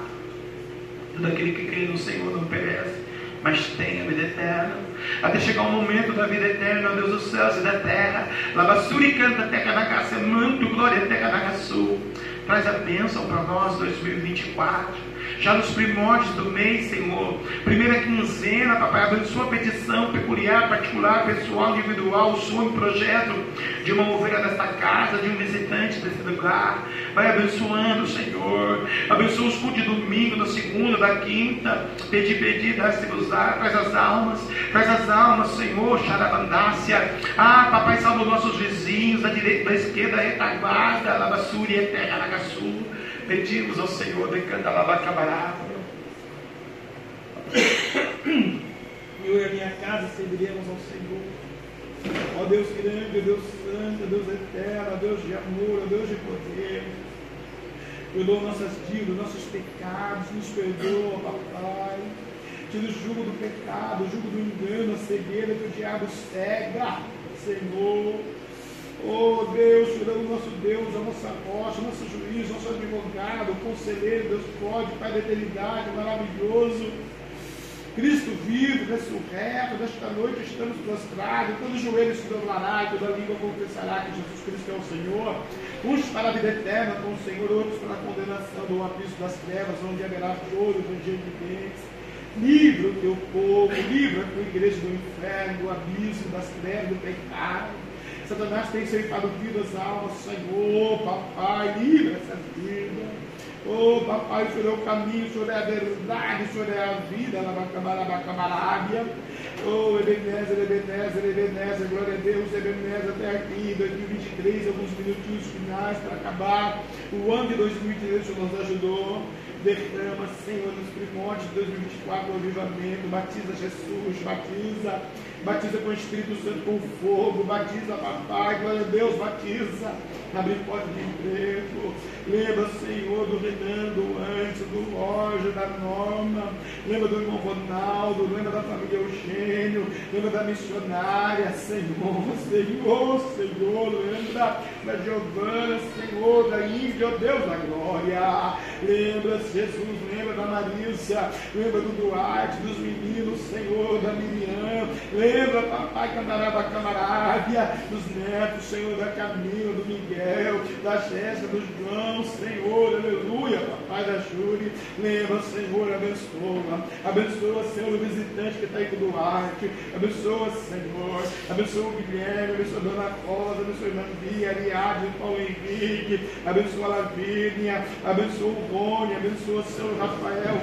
Tudo aquele que crê no Senhor não perece mas tem a vida eterna. Até chegar o momento da vida eterna, Deus dos céus e da terra. Lavassuri canta da Caça, manto, glória, Teca da Caçu. Traz a bênção para nós 2024 já nos primórdios do mês, Senhor. Primeira quinzena, papai, abençoa a petição peculiar, particular, pessoal, individual, o sonho, projeto de uma ovelha desta casa, de um visitante desse lugar. Vai abençoando, Senhor. Abençoa os cultos de domingo, da segunda, da quinta. Pedi, pedi, dá-se usar. Traz as almas, traz as almas, Senhor. Xarabandácia. Ah, papai, salva os nossos vizinhos, da direita, da esquerda, retaguarda, lavassuri, eterna, lagaçu. Pedimos ao Senhor Candalabacabará. Eu e a minha casa serviremos ao Senhor. Ó Deus grande, ó Deus santo, ó Deus eterno, ó Deus de amor, ó Deus de poder. Perdoa nossas dívidas, nossos pecados, nos perdoa, papai. Tira o jugo do pecado, o jugo do engano, a cegueira que o diabo cega, Senhor. Oh Deus, Senhor, o nosso Deus, a nossa rocha, nosso juiz, nosso advogado, conselheiro, Deus pode, Pai da eternidade, maravilhoso. Cristo vivo, ressurreto, nesta noite estamos prostrados, todo joelho se doblará, toda língua confessará que Jesus Cristo é o Senhor. Uns para a vida eterna com o Senhor, outros para a condenação do abismo das trevas, onde haverá choro, ranger de dentes. Livra o teu povo, livra a tua igreja do inferno, do abismo, das trevas, do pecado. Satanás tem ceifado vidas, almas, Senhor, papai, livra essa vida. Oh, papai, o Senhor é o caminho, o Senhor é a verdade, o Senhor é a vida, Labacabarabacabarábia. Oh, Ebenezer, Ebenezer, Ebenezer, glória a Deus, Ebenezer, até aqui, 2023, alguns minutinhos finais para acabar. O ano de 2023 o Senhor nos ajudou. Derrama, Senhor, nos primórdios de 2024, o avivamento. Batiza Jesus, batiza batiza com o Espírito Santo, com fogo, batiza, papai, glória a Deus, batiza, abre porta de emprego, lembra, Senhor, do Renan, do Antes, do Roger, da Norma, lembra do irmão Ronaldo, lembra da família Eugênio, lembra da missionária, Senhor, Senhor, Senhor, lembra da Giovana, Senhor, da Índia, ó Deus da glória, lembra, Jesus, lembra da Marisa, lembra do Duarte, dos meninos, Senhor, da Miriam, lembra, papai, Candaraba Camarábia, dos netos, Senhor, da Camila, do Miguel, da Jéssica, do João, Senhor, aleluia, papai da Júlia, lembra, Senhor, abençoa, abençoa, Senhor, o visitante que está aí com o Duarte, abençoa, Senhor, abençoa o Guilherme, abençoa a Dona Rosa, abençoa a irmã Bia, Ariadne, Paulo Henrique, abençoa a Lavínia, abençoa o Rony, abençoa o Senhor Rafael,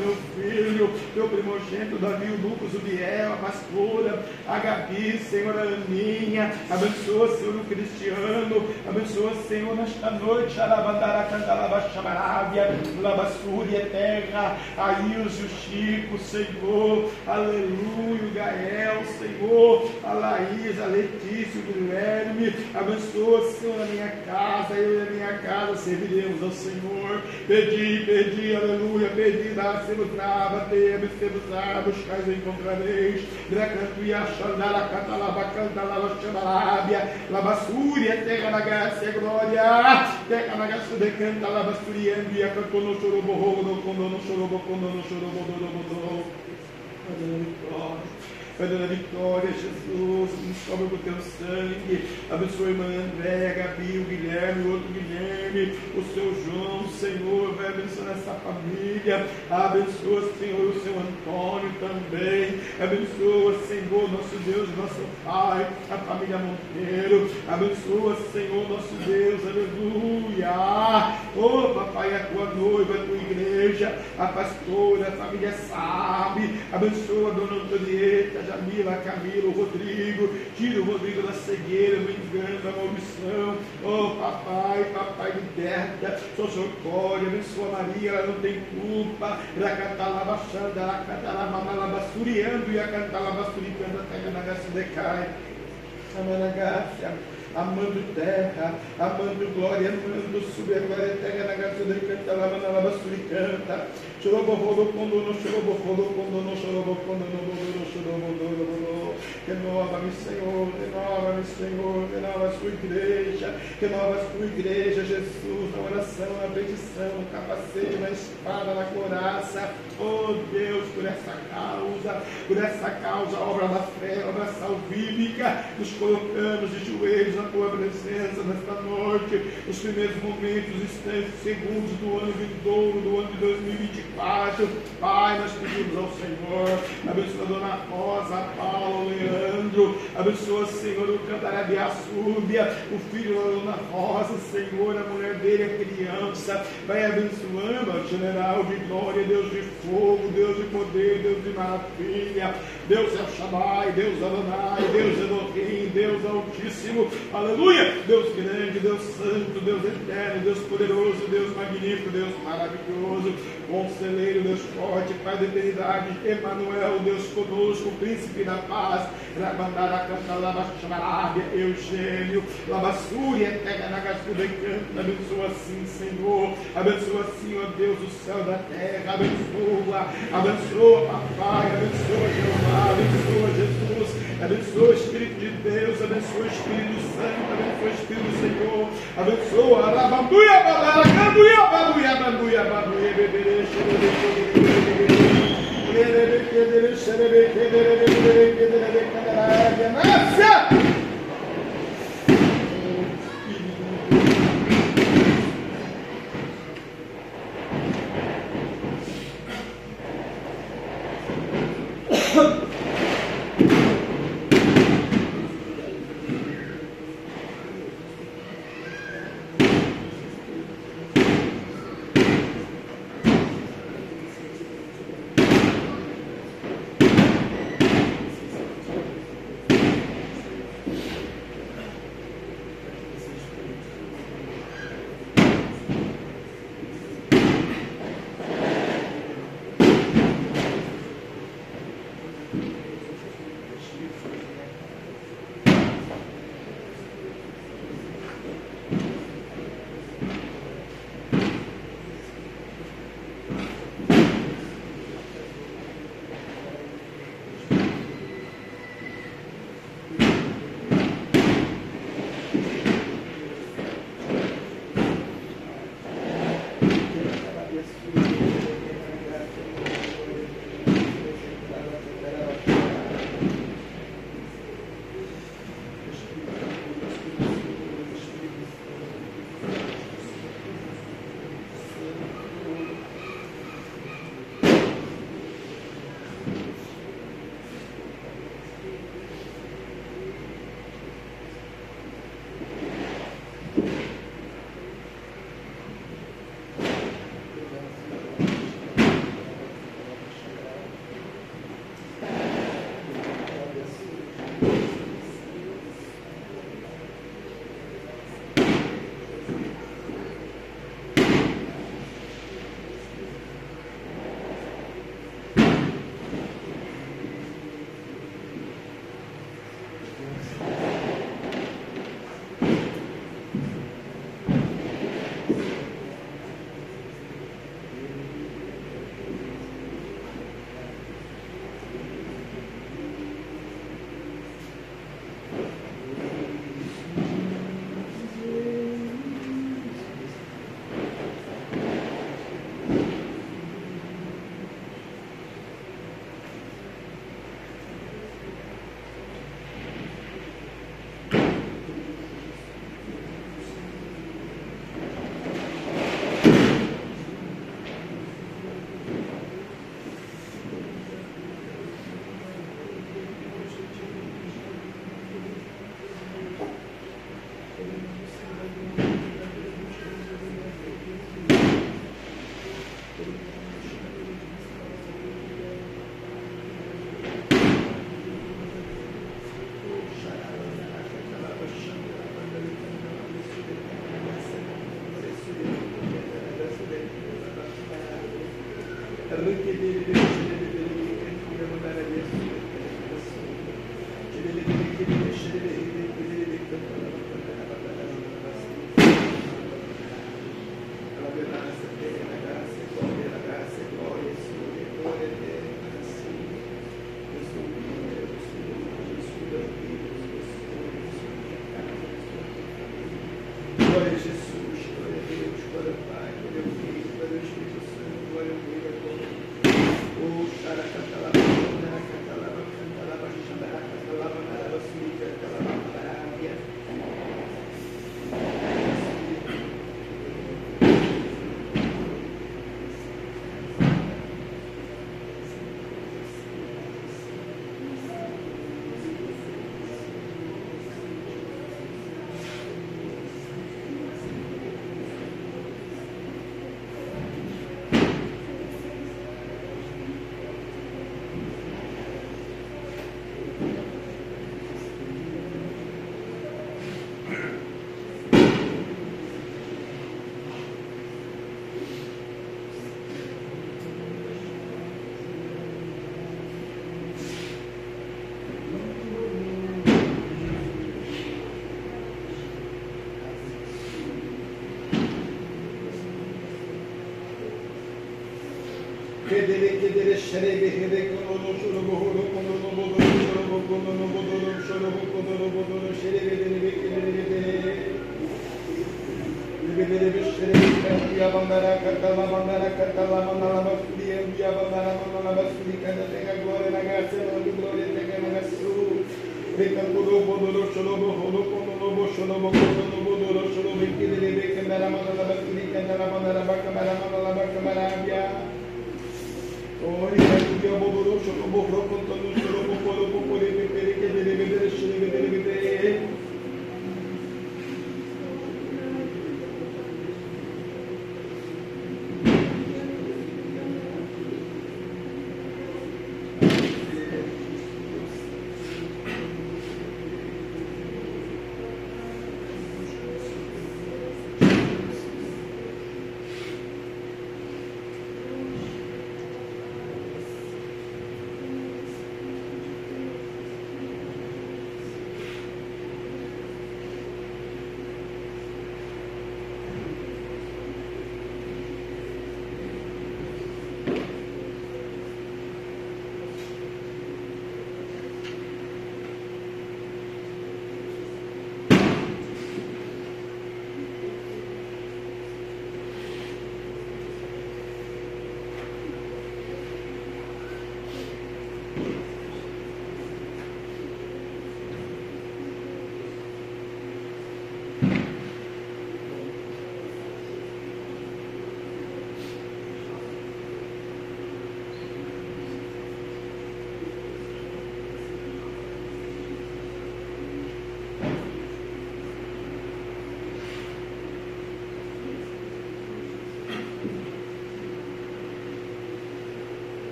meu filho, meu primogênito, Davi, o Lucas, o Biel, a pastora, a Gabi, Senhor, a Aninha, abençoa, Senhor, o Cristiano, abençoa, Senhor, nesta noite, Arabandara, Cantalaba, Chamarávia, Labassúria, Terra, a Ilse, o Chico, Senhor, aleluia, o Gael, Senhor, a Laís, a Letícia, o Guilherme, abençoa, Senhor, a minha casa, eu e a minha casa serviremos ao Senhor, pedi, pedi, aleluia, pedi, dá-se-vos, batei, abstemos, buscais e encontrareis, Dracantuia, Xandara, Catalaba, Cantalaba, Xamarábia, Labassúria, Terra na graça e glória, Terra na graça de canta, Labassuriando, e a cantou no choroborro, no condô, no chorobocondo, no chorobododobodo, Pai da vitória, Jesus, nos cobre com teu sangue. Abençoa a irmã André, a Gabi, o Guilherme, o outro Guilherme, o seu João, Senhor, vai abençoar essa família. Abençoa, Senhor, o seu Antônio também. Abençoa, Senhor, nosso Deus, nosso Pai, a família Monteiro. Abençoa, Senhor, nosso Deus, aleluia. Oh, papai, a tua noiva, a tua igreja, a pastora, a família sabe. Abençoa a dona Antonieta, Jamila, Camilo, Rodrigo, tira o Rodrigo da cegueira, do engano, da maldição. Oh, papai, papai, liberta, socorre, abençoa Maria, ela não tem culpa. Racatalabachanda, Racatalabasuriando e a Cantalabasturicando, até na graça decai. Amanagacia amando terra, amando glória, amando subir a glória eterna na graça de canta, lava na lava renova-me Senhor, renova-me Senhor, renova a sua igreja, renova a sua igreja, Jesus, na oração, na petição, no capacete, na espada, na coraça, oh Deus, por essa causa, por essa causa, obra da fé, obra salvífica, nos colocamos de joelhos na tua presença nesta noite, os primeiros momentos, instantes, segundos do ano vindouro, do ano de 2024. Pai, nós pedimos ao Senhor, abençoa a dona Rosa, a Paula, o Leandro, abençoa, Senhor, o Cantarabia Súbia, o filho da dona Rosa, Senhor, a mulher dele, a criança, vai abençoando general de glória, Deus de fogo, Deus de poder, Deus de maravilha, Deus é Shaddai, Deus Adonai, Deus Elohim, Deus Altíssimo, aleluia, Deus grande, Deus santo, Deus eterno, Deus poderoso, Deus magnífico, Deus maravilhoso, conselheiro, Deus forte, Pai da eternidade, Emanuel, Deus conosco, príncipe da paz, Rabandara Cantalaba Chamarábia, Eugênio, Labassúria, Eterna Nagassuda e canta, abençoa assim, Senhor, abençoa assim, ó Deus, o céu da terra, abençoa, abençoa, papai, abençoa Jeová, abençoa Jesus, abençoa o Espírito de Deus, abençoa o Espírito Santo, abençoa o Espírito do Senhor, abençoa, Arabanduia, Badaracanduia, Baduia, Banduia, Baduia, Beberê, bo kono no bodo şuru bo kono no bodo şerebe dere be kedere dere Lebe dere be şerebe kaya bandara katala bandara katala mandala basuri ya bandara mandala basuri kada tega gloria na graça no gloria tega na graça Reka kudo bodo şuru bohuru kono no bo şuru bo kono no bodo şuru be kedere kedere şerebe hedek olur şurubu hurum olur bulur şurubu bulunu bulurum şurubu bulunu bulunu şerebe denebe kedere kedere Yübeleri bir şerebe kendi yabanlara kattalamanlara kattalamanlara basuri yendi yabanlara manlara basuri kadeteka guarena garsen oldu gloreteka magasu Bekal bulu bulur şurubu hurum bulunu bu şurubu bulunu bulur şurubu kedere bekemera manlara basuri kendara manlara bakamanlara bakamanlara eu vou bodo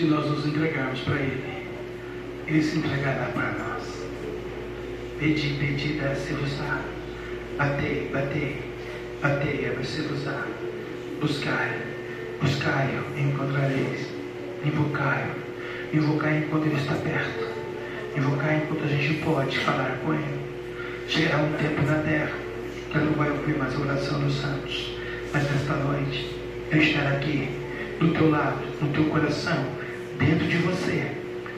Se nós nos entregarmos para Ele, Ele se entregará para nós. Pedi, pedi, dá-se-vos-á. Batei, batei, batei, abre-se-vos-á. Buscai, buscai-o, encontrareis. Invocai-o, invocai enquanto Ele está perto. Invocai enquanto a gente pode falar com Ele. Chegará um tempo na terra que não vai ouvir mais a oração dos santos. Mas nesta noite, eu estarei aqui, do teu lado, no teu coração, dentro de você.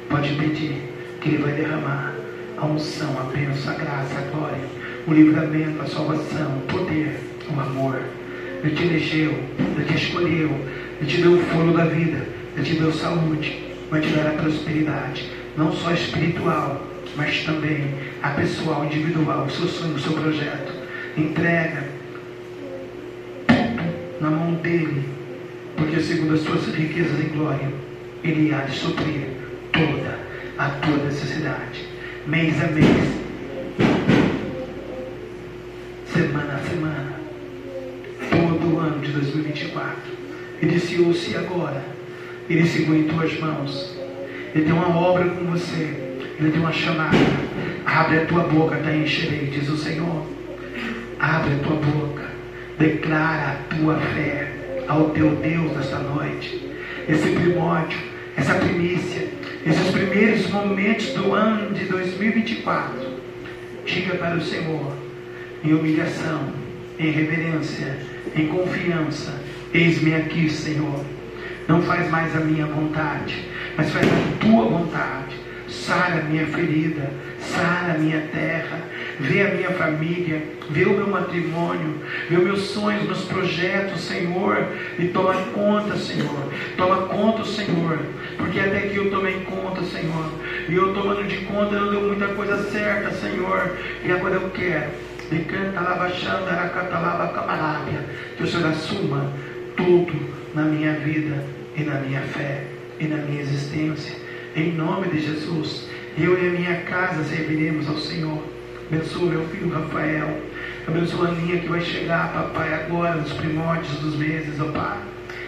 Pode pedir que Ele vai derramar a unção, a bênção, a graça, a glória, o livramento, a salvação, o poder, o amor. Ele te elegeu, Ele te escolheu, Ele te deu o fogo da vida, Ele te deu saúde, vai te dar a prosperidade, não só espiritual, mas também a pessoal, individual, o seu sonho, o seu projeto. Entrega tudo na mão dele, porque segundo as suas riquezas em glória, ele há de suprir toda a tua necessidade. mês a mês, semana a semana, todo o ano de 2024. Iniciou-se agora, ele segura em tuas mãos, ele tem uma obra com você, ele tem uma chamada. Abre a tua boca, te encherei, diz o Senhor. Abre a tua boca, declara a tua fé ao teu Deus nesta noite. Esse primórdio, essa primícia, esses primeiros momentos do ano de 2024, diga para o Senhor, em humilhação, em reverência, em confiança: Eis-me aqui, Senhor. Não faz mais a minha vontade, mas faz a tua vontade. Sara minha ferida, sara minha terra, vê a minha família, vê o meu matrimônio, vê os meus sonhos, meus projetos, Senhor, e toma conta, Senhor, toma conta, Senhor, porque até que eu tomei conta, Senhor, e eu tomando de conta não deu muita coisa certa, Senhor, e agora eu quero, canta lavachando, aracatalava camarábia, que o Senhor assuma tudo na minha vida e na minha fé e na minha existência, em nome de Jesus, eu e a minha casa serviremos ao Senhor. Abençoa meu filho Rafael. Abençoa a Aninha que vai chegar, papai, agora nos primórdios dos meses, ó Pai.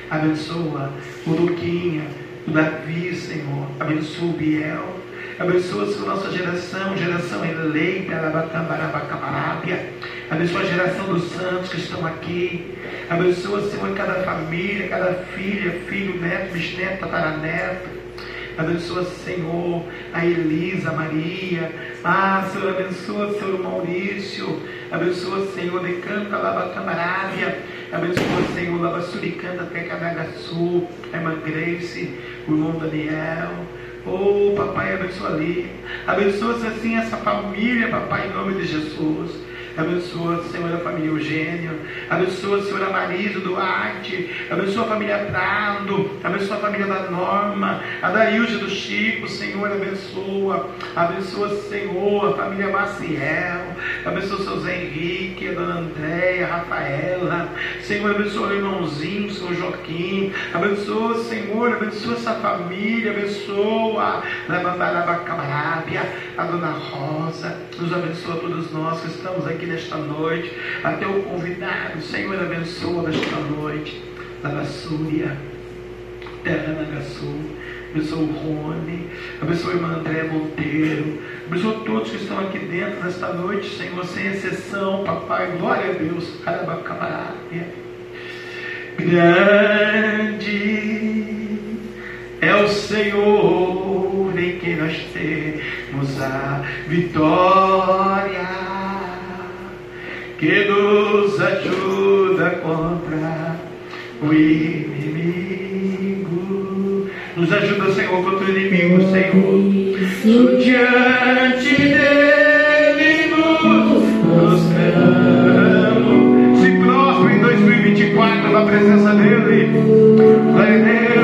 Abençoa o Luquinha, o Davi, Senhor. Abençoa o Biel. Abençoa a nossa geração, geração eleita, Alabacambarabacabarábia. Abençoa a geração dos santos que estão aqui. Abençoa, Senhor, cada família, cada filha, filho, neto, bisneto, tataraneto. Abençoa, Senhor, a Elisa, a Maria. Ah, Senhor, abençoa, Senhor Maurício. Abençoa, Senhor, Decanta, Lava Camarária. Abençoa, Senhor, Lava Suricanta, a irmã Grace, o irmão Daniel. Oh, papai, abençoa ali. Abençoa, assim, essa família, papai, em nome de Jesus. Abençoa, Senhor, a família Eugênio. Abençoa, Senhor, a Marisa Duarte. Abençoa a família Prado. Abençoa a família da Norma. A Daílde do Chico, Senhor, abençoa. Abençoa, Senhor, a família Maciel. Abençoa o seu Zé Henrique, a dona Andréia, a Rafaela. Senhor, abençoa o irmãozinho, o Senhor Joaquim. Abençoa, Senhor, abençoa essa família. Abençoa a Camarábia, a dona Rosa. Nos abençoa todos nós que estamos aqui aqui nesta noite, até o convidado, Senhor, abençoa nesta noite, Lavassúria, Terra Nagaçu, abençoa o Rony, abençoa a irmã André Monteiro, abençoa todos que estão aqui dentro nesta noite, Senhor, sem exceção, papai, glória a Deus, Carabacabarábia. Grande é o Senhor em quem nós temos a vitória que nos ajuda contra o inimigo. Nos ajuda, Senhor, contra o inimigo, Senhor. Diante dele nos prostramos. Se prostra em 2024 na presença dele. A Deus.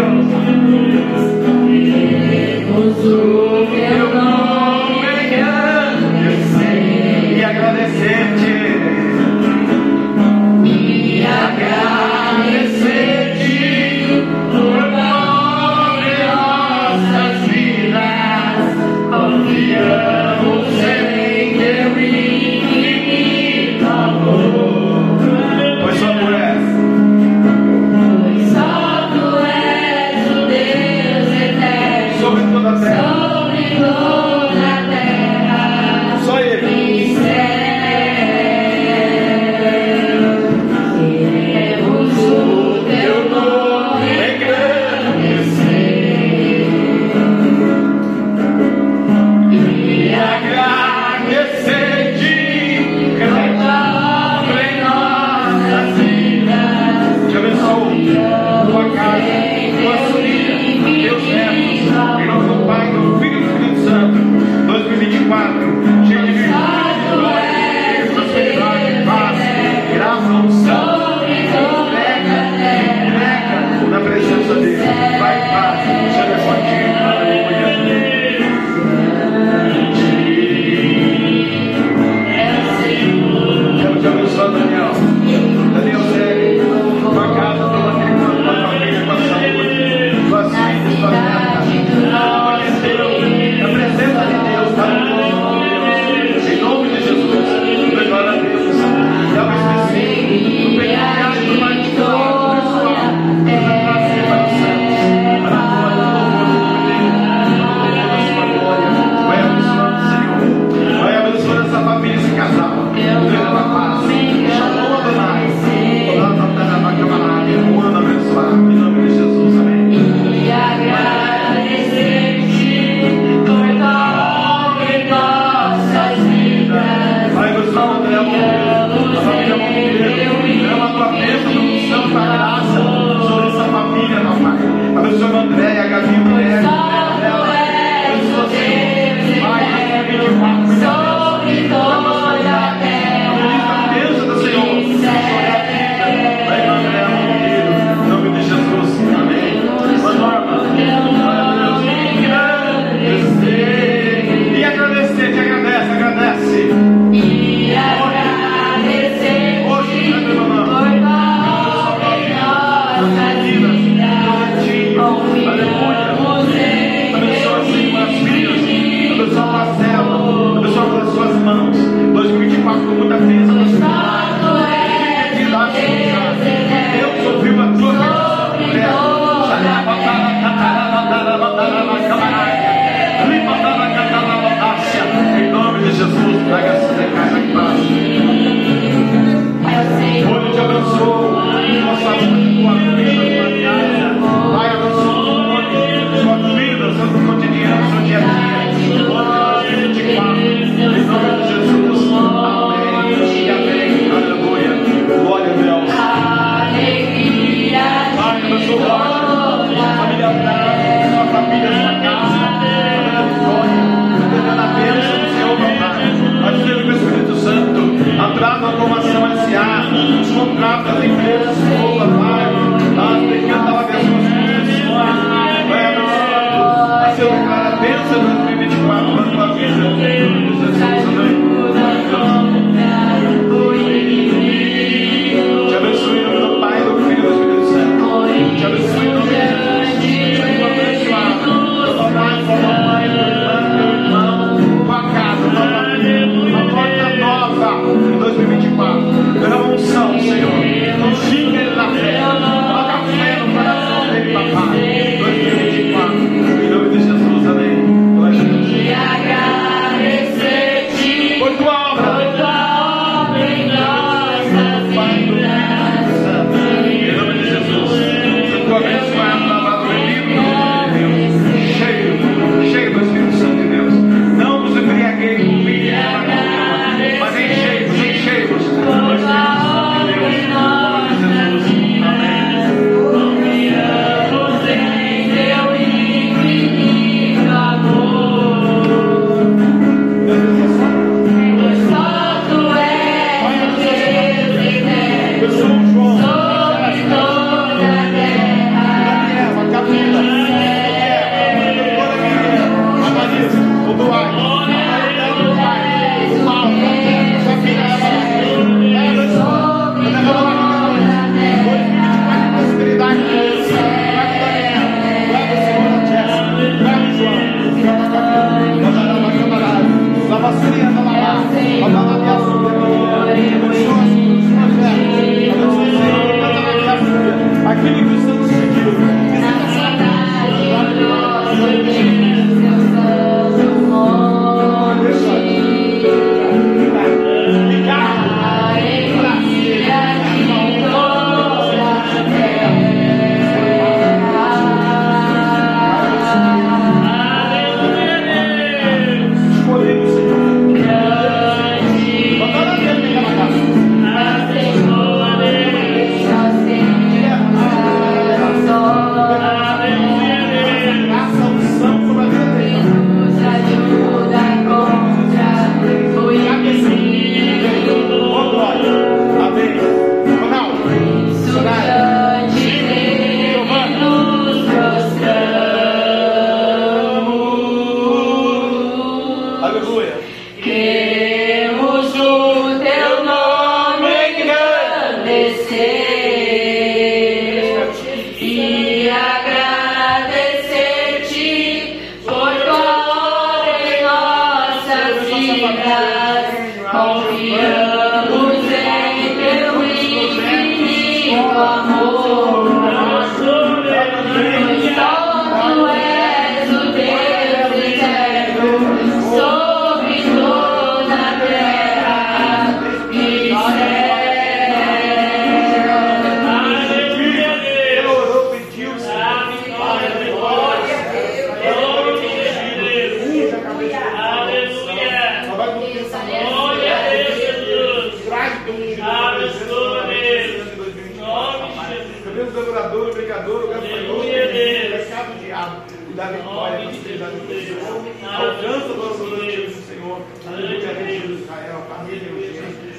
família,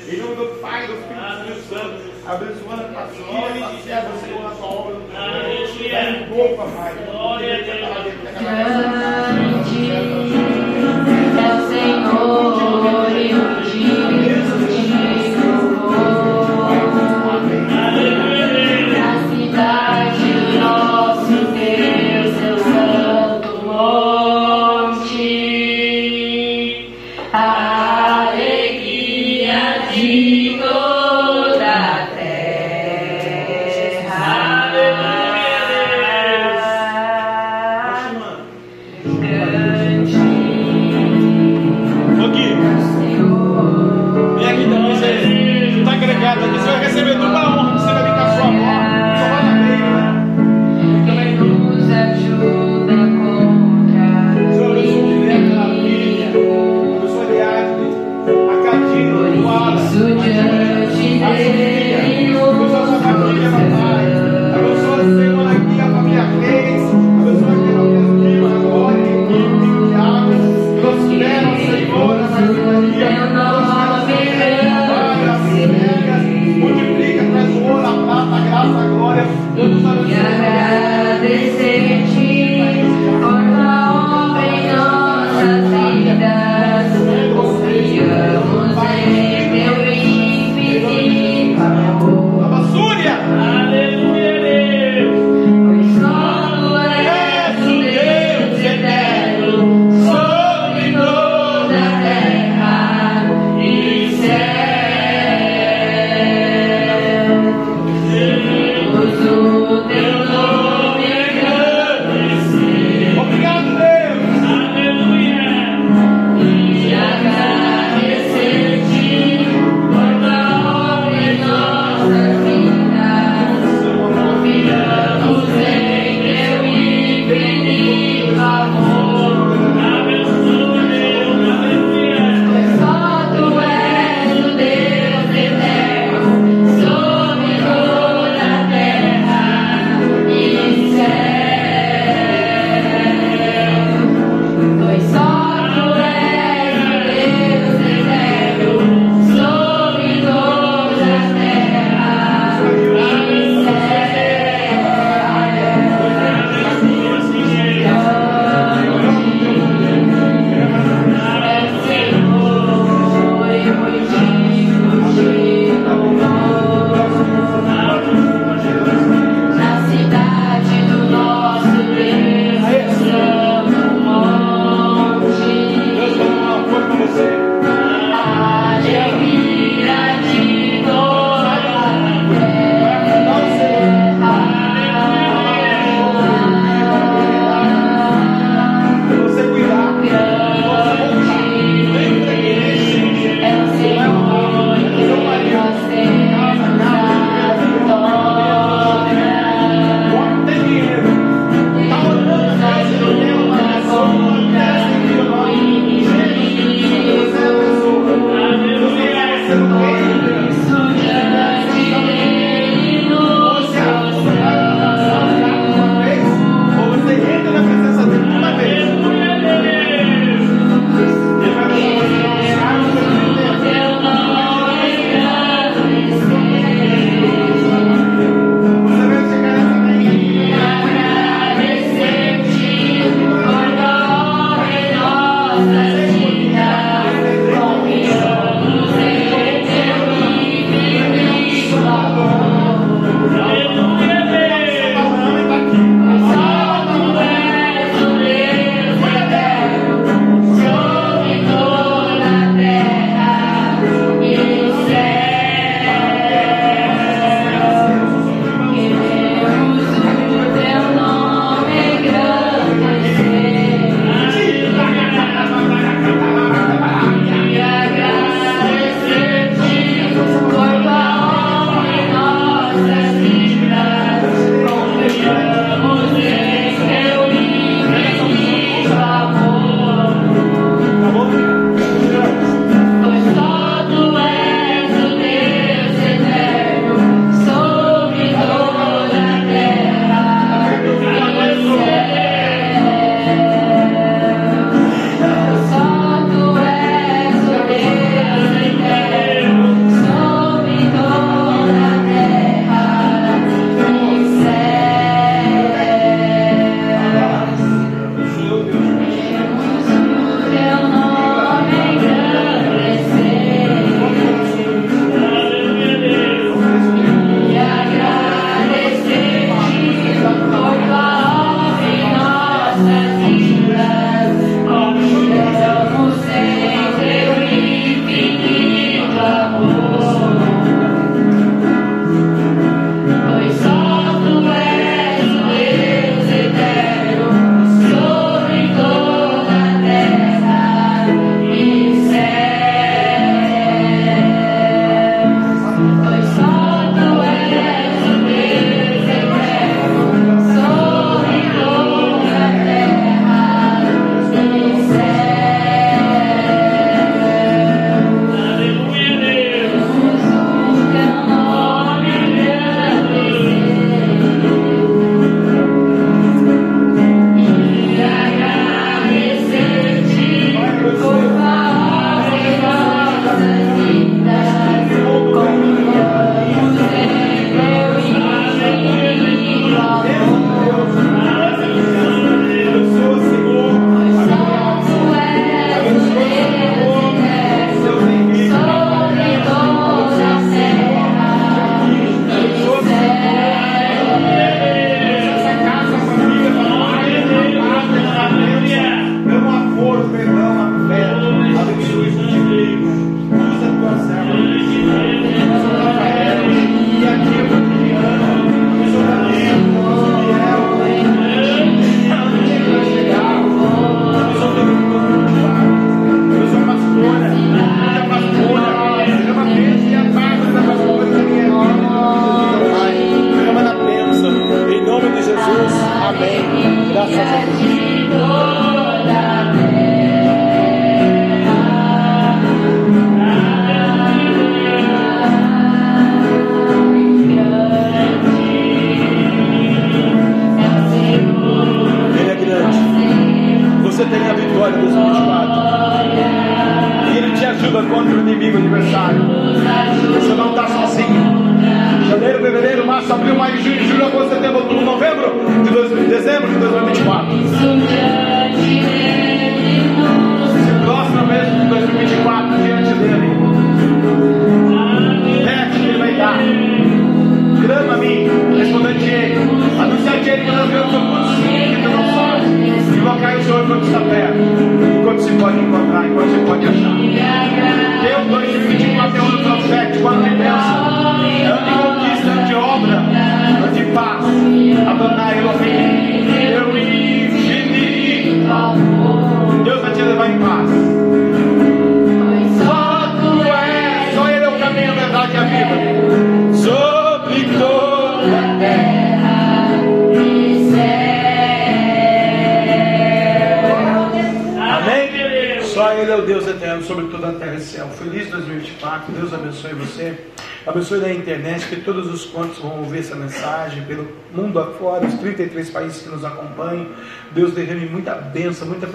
Em nome do Pai, do Filho e do Santo, abençoando a tua e abençoando a sua obra. Pai, poupa, Pai. Glória a Deus.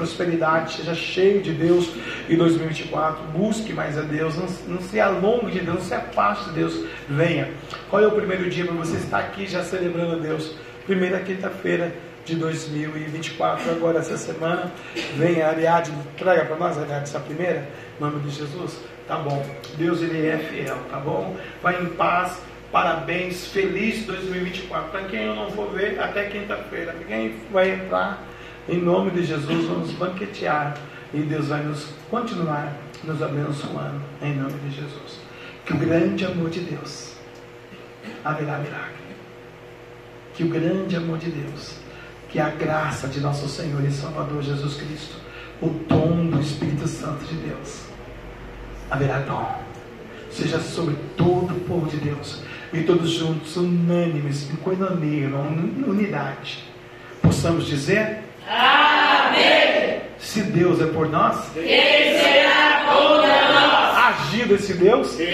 Prosperidade. Seja cheio de Deus em 2024. Busque mais a Deus. Não, não se alongue de Deus, não se afaste de Deus. Venha. Qual é o primeiro dia para você estar aqui já celebrando a Deus? Primeira quinta-feira de 2024. Agora, essa semana, vem a Ariadne, traga para nós, Ariadne, essa primeira, em nome de Jesus. Tá bom, Deus ele é fiel, tá bom? Vai em paz, parabéns, feliz 2024. Para quem eu não vou ver, até quinta-feira. Quem vai entrar, em nome de Jesus, vamos banquetear e Deus vai nos continuar nos abençoando, em nome de Jesus. Que o grande amor de Deus haverá milagre. Que o grande amor de Deus, que a graça de nosso Senhor e Salvador Jesus Cristo, o dom do Espírito Santo de Deus, haverá dom, seja sobre todo o povo de Deus, e todos juntos, unânimes, em coinonia, unidade, possamos dizer: Amém! Se Deus é por nós, quem será contra nós? Agindo esse Deus, quem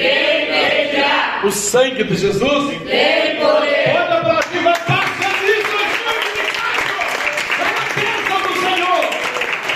O sangue de Jesus tem poder